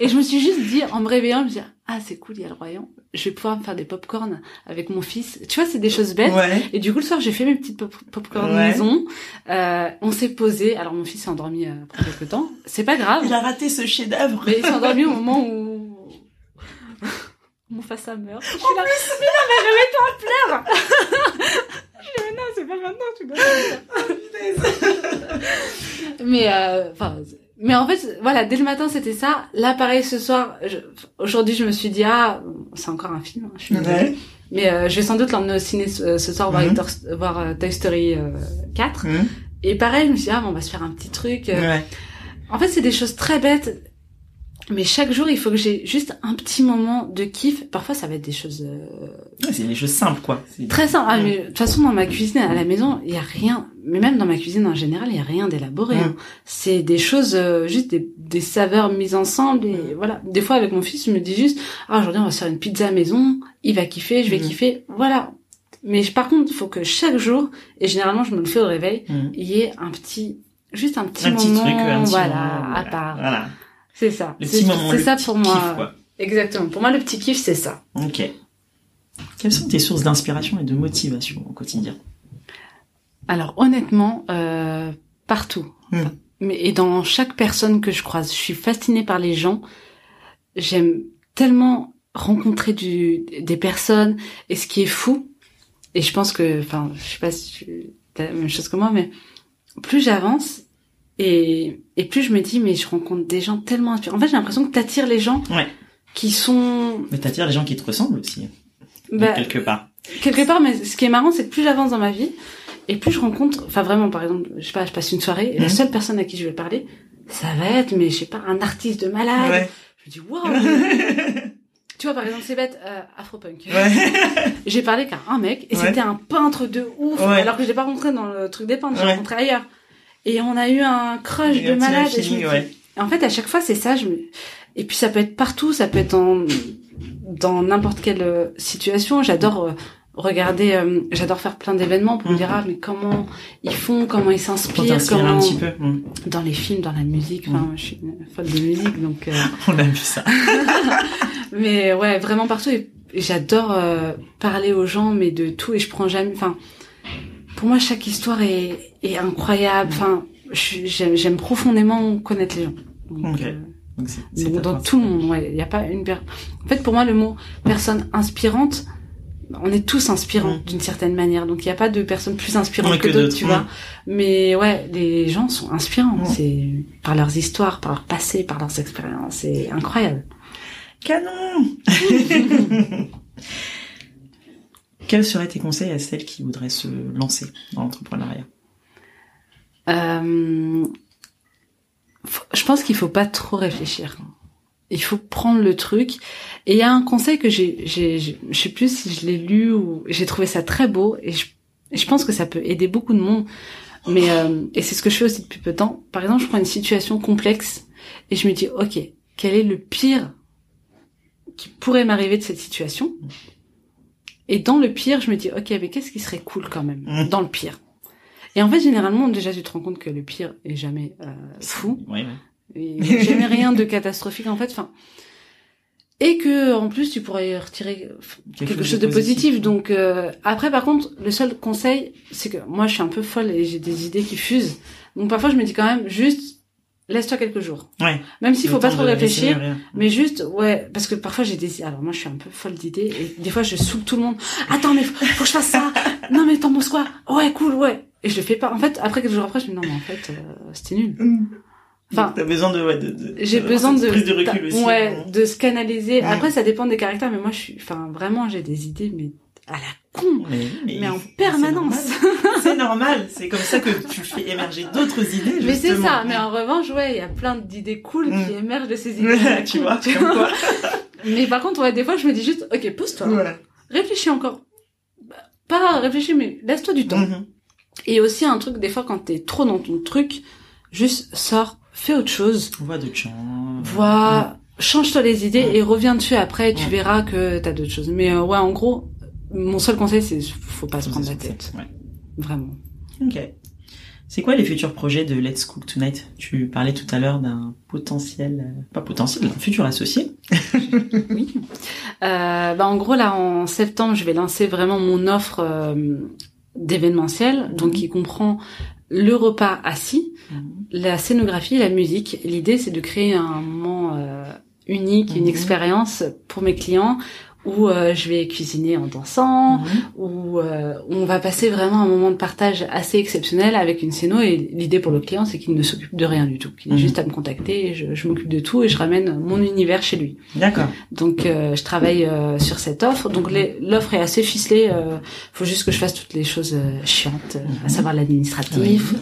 Et je me suis juste dit, en me réveillant, je me suis dit, ah c'est cool, il y a le roi lion. Je vais pouvoir me faire des pop-corn avec mon fils. Tu vois, c'est des choses bêtes. Ouais. Et du coup, le soir, j'ai fait mes petites pop-corn maison. Euh, on s'est posé. Alors mon fils s'est endormi euh, après quelques temps. C'est pas grave. Il a raté ce chef-d'œuvre. Mais il s'est endormi au moment où mon face à meurt. Je suis là, mais non, mais remets-toi en pleurs Je dis, mais non, c'est pas maintenant, tu dois Mais, euh, enfin, mais en fait, voilà, dès le matin, c'était ça. Là, pareil, ce soir, aujourd'hui, je me suis dit, ah, c'est encore un film, hein, je suis ouais. Mais euh, je vais sans doute l'emmener au ciné ce, soir voir, mm voir euh, Toy Story 4. Mhm. Et pareil, je me suis dit, ah, bon, on va se faire un petit truc. Ouais. En fait, c'est des choses très bêtes. Mais chaque jour, il faut que j'ai juste un petit moment de kiff. Parfois, ça va être des choses. Euh... c'est des choses simples, quoi. Très simple. Ah, mais de toute façon, dans ma cuisine à la maison, il y a rien. Mais même dans ma cuisine en général, il y a rien d'élaboré. Hein. C'est des choses, euh, juste des, des, saveurs mises ensemble. Et voilà. Des fois, avec mon fils, je me dis juste, ah aujourd'hui, on va se faire une pizza à maison. Il va kiffer, je vais kiffer. Voilà. Mais par contre, il faut que chaque jour, et généralement, je me le fais au réveil, il y ait un petit, juste un petit moment, truc, un petit voilà, moment, à part. Voilà. C'est ça. C'est ça pour moi. Quoi. Exactement. Pour moi, le petit kiff, c'est ça. Ok. Quelles sont tes sources d'inspiration et de motivation au quotidien? Alors, honnêtement, euh, partout. Hmm. Mais et dans chaque personne que je croise, je suis fascinée par les gens. J'aime tellement rencontrer du, des personnes. Et ce qui est fou, et je pense que, enfin, je sais pas si tu as la même chose que moi, mais plus j'avance, et, et plus je me dis, mais je rencontre des gens tellement inspirants. En fait, j'ai l'impression que t'attires les gens ouais. qui sont... Mais t'attires les gens qui te ressemblent aussi. Bah, quelque part. Quelque part, mais ce qui est marrant, c'est que plus j'avance dans ma vie, et plus je rencontre, enfin vraiment, par exemple, je sais pas, je passe une soirée, et la mhm. seule personne à qui je vais parler, ça va être, mais je sais pas, un artiste de malade. Ouais. Je me dis, waouh Tu vois, par exemple, c'est bête, euh, Afropunk. Ouais. j'ai parlé qu'à un mec, et c'était un peintre de ouf, alors que je l'ai pas rencontré dans le truc des peintres, j'ai rencontré ailleurs. Et on a eu un crush de malade. En fait, à chaque fois, c'est ça. Je Et puis, ça peut être partout. Ça peut être dans dans n'importe quelle euh, situation. J'adore euh, regarder. Euh, j'adore faire plein d'événements pour me dire mhm. ah mais comment ils font, comment ils s'inspirent, comment un petit peu. Mhm. dans les films, dans la musique. Enfin, mhm. je suis une folle de musique, donc. on a vu ça. mais ouais, vraiment partout. Et, j'adore parler aux gens, mais de tout. Et je prends jamais. Enfin pour moi, chaque histoire est, est incroyable. Enfin, j'aime profondément connaître les gens. Donc, euh, donc, dans tout le monde, ouais, il n'y a pas une personne. En fait, pour moi, le mot personne inspirante, on est tous inspirants mm. d'une certaine manière. Donc, il n'y a pas de personne plus inspirante que, d'autres, tu vois. Mais ouais, les gens sont inspirants. C'est par leurs histoires, par leur passé, par leurs expériences. C'est incroyable. Canon Quels seraient tes conseils à celles qui voudraient se lancer dans l'entrepreneuriat? Euh, Je pense qu'il faut pas trop réfléchir. Il faut prendre le truc. Et il y a un conseil que j'ai, je sais plus si je l'ai lu ou j'ai trouvé ça très beau et je, je, pense que ça peut aider beaucoup de monde. Mais euh, et c'est ce que je fais aussi depuis peu de temps. Par exemple, je prends une situation complexe et je me dis ok, quel est le pire qui pourrait m'arriver de cette situation? Et dans le pire, je me dis, ok, mais qu'est-ce qui serait cool quand même mmh. dans le pire? Et en fait, généralement, déjà, tu te rends compte que le pire est jamais euh, fou. Oui, oui. Et jamais rien de catastrophique en fait. Enfin, et que en plus, tu pourrais retirer quelque, chose, de positif. Donc euh, après, par contre, le seul conseil, c'est que moi, je suis un peu folle et j'ai des idées qui fusent. Donc parfois, je me dis quand même juste laisse-toi quelques jours. Ouais. Même s'il faut pas trop réfléchir, mais juste, ouais, parce que parfois j'ai des, alors moi je suis un peu folle d'idées et des fois je saoule tout le monde. Attends, mais faut, faut que je fasse ça. Non, mais t'en penses quoi? Ouais, cool, ouais. Et je le fais pas. En fait, après quelques jours après, je me dis non, mais en fait, euh, c'était nul. Enfin, Donc, t'as besoin de, ouais, de, de j'ai besoin de, prise de recul aussi. ouais, hein. de se canaliser. Ouais. Après, ça dépend des caractères, mais moi, je suis, enfin, vraiment, j'ai des idées, mais à la con, Mais, mais, mais en permanence. C'est normal. C'est comme ça que tu fais émerger d'autres idées. Mais c'est justement. ça. Mais en revanche, ouais, il y a plein d'idées cool Mm. qui émergent de ces idées. tu vois, tu comme vois. quoi. Mais par contre, ouais, des fois, je me dis juste, ok, pose-toi, Voilà. réfléchis encore. Bah, Pas réfléchis, mais laisse-toi du temps. Mhm. Et aussi un truc, des fois, quand t'es trop dans ton truc, juste sors, fais autre chose, Voix de chant. vois, change-toi les idées Mm. et reviens dessus après, tu Mm. verras que t'as d'autres choses. Mais euh, ouais, en gros, mon seul conseil, c'est faut pas se Mhm. prendre la tête, Ouais. vraiment. Ok. C'est quoi les futurs projets de Let's Cook Tonight? Tu parlais tout à l'heure d'un potentiel, euh, pas potentiel, un futur associé. Oui. Euh, bah en gros là en septembre je vais lancer vraiment mon offre euh, d'événementiel donc Mhm. qui comprend le repas assis, la scénographie, la musique. L'idée c'est de créer un moment euh, unique, une Mhm. expérience pour mes clients où euh, je vais cuisiner en dansant, Mhm. où euh, on va passer vraiment un moment de partage assez exceptionnel avec une scéno et l'idée pour le client c'est qu'il ne s'occupe de rien du tout, qu'il ait Mhm. juste à me contacter, et je, je m'occupe de tout et je ramène mon univers chez lui. D'accord. Donc euh, je travaille euh, sur cette offre. Donc les- l'offre est assez ficelée. Euh, faut juste que je fasse toutes les choses euh, chiantes, à Mhm. savoir l'administratif.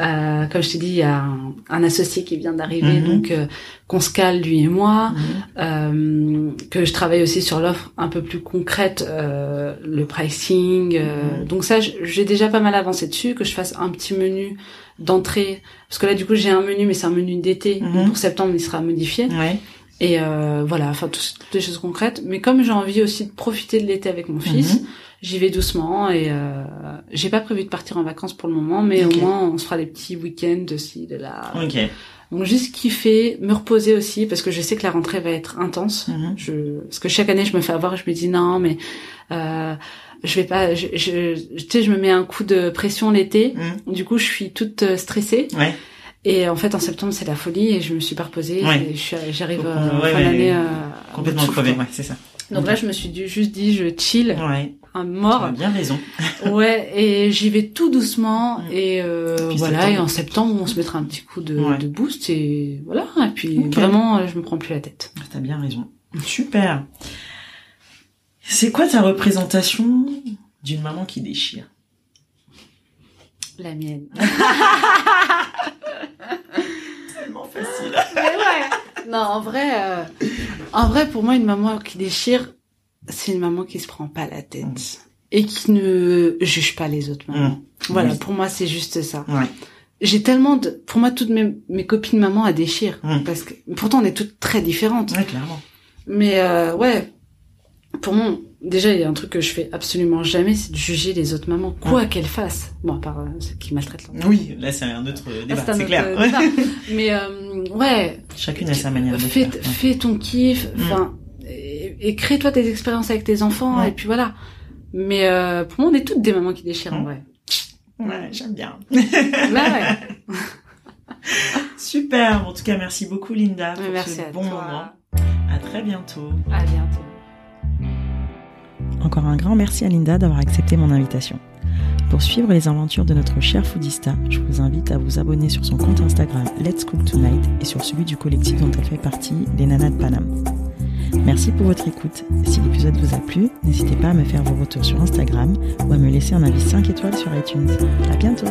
Euh, comme je t'ai dit, il y a un, un associé qui vient d'arriver, Mhm. donc euh, qu'on se cale lui et moi. Mhm. Euh, que je travaille aussi sur l'offre un peu plus concrète, euh, le pricing. euh, Mhm. Donc ça, j'ai déjà pas mal avancé dessus. Que je fasse un petit menu d'entrée, parce que là du coup j'ai un menu, mais c'est un menu d'été. Mhm. Pour septembre, il sera modifié. Ouais. Et euh, voilà, enfin tout- toutes les choses concrètes. Mais comme j'ai envie aussi de profiter de l'été avec mon fils, Mhm. J'y vais doucement et euh, j'ai pas prévu de partir en vacances pour le moment, mais au moins on se fera des petits week-ends de ci, de là. Ok. Donc juste kiffer, me reposer aussi parce que je sais que la rentrée va être intense. Mhm. Je, parce que chaque année je me fais avoir, je me dis non mais euh, je vais pas, je, je, tu sais, je me mets un coup de pression l'été. Mhm. Du coup, je suis toute euh, stressée. Ouais. Et en fait, en septembre, c'est la folie et je me suis pas reposée. Ouais. J'arrive euh, ouais, fin d'année. euh, Complètement au souffle, crevé. quoi. Ouais, c'est ça. Donc là, je me suis juste dit, je chill, Ouais. Un Tu mort. as bien raison. ouais, et j'y vais tout doucement. Mm. Et euh, voilà, septembre. et en septembre, on se mettra un petit coup de, Ouais. de boost et voilà. Et puis vraiment, euh, je me prends plus la tête. T'as bien raison. Super. C'est quoi ta représentation d'une maman qui déchire? La mienne. Tellement facile. Mais ouais. Non, en vrai, euh, en vrai, pour moi, une maman qui déchire, c'est une maman qui se prend pas la tête Mm. et qui ne juge pas les autres mamans. Voilà, Oui. pour moi, c'est juste ça. Ouais. J'ai tellement de, pour moi, toutes mes, mes copines mamans, elles déchirent. Mm. Parce que, pourtant, on est toutes très différentes. Ouais, clairement. Mais, euh, ouais. Pour moi, déjà, il y a un truc que je fais absolument jamais, c'est de juger les autres mamans, quoi qu'elles fassent. Bon, à part euh, ceux qui maltraitent leur Oui, là c'est un autre débat, Ah, un c'est clair. débat. Mais, euh, ouais, Chacune a sa manière de fais, faire. fais ton kiff, Mm. enfin, et, et crée-toi tes expériences avec tes enfants, Ouais. et puis voilà. Mais euh, pour moi, on est toutes des mamans qui déchirent, en vrai. Ouais, j'aime bien. Là, ouais. Super. En tout cas, merci beaucoup Linda pour Merci ce à bon toi. moment. À très bientôt. À bientôt. Encore un grand merci à Linda d'avoir accepté mon invitation. Pour suivre les aventures de notre cher foodista, je vous invite à vous abonner sur son compte Instagram Let's Cook Tonight et sur celui du collectif dont elle fait partie, les Nanas de Paname. Merci pour votre écoute. Si l'épisode vous a plu, n'hésitez pas à me faire vos retours sur Instagram ou à me laisser un avis 5 étoiles sur iTunes. À bientôt!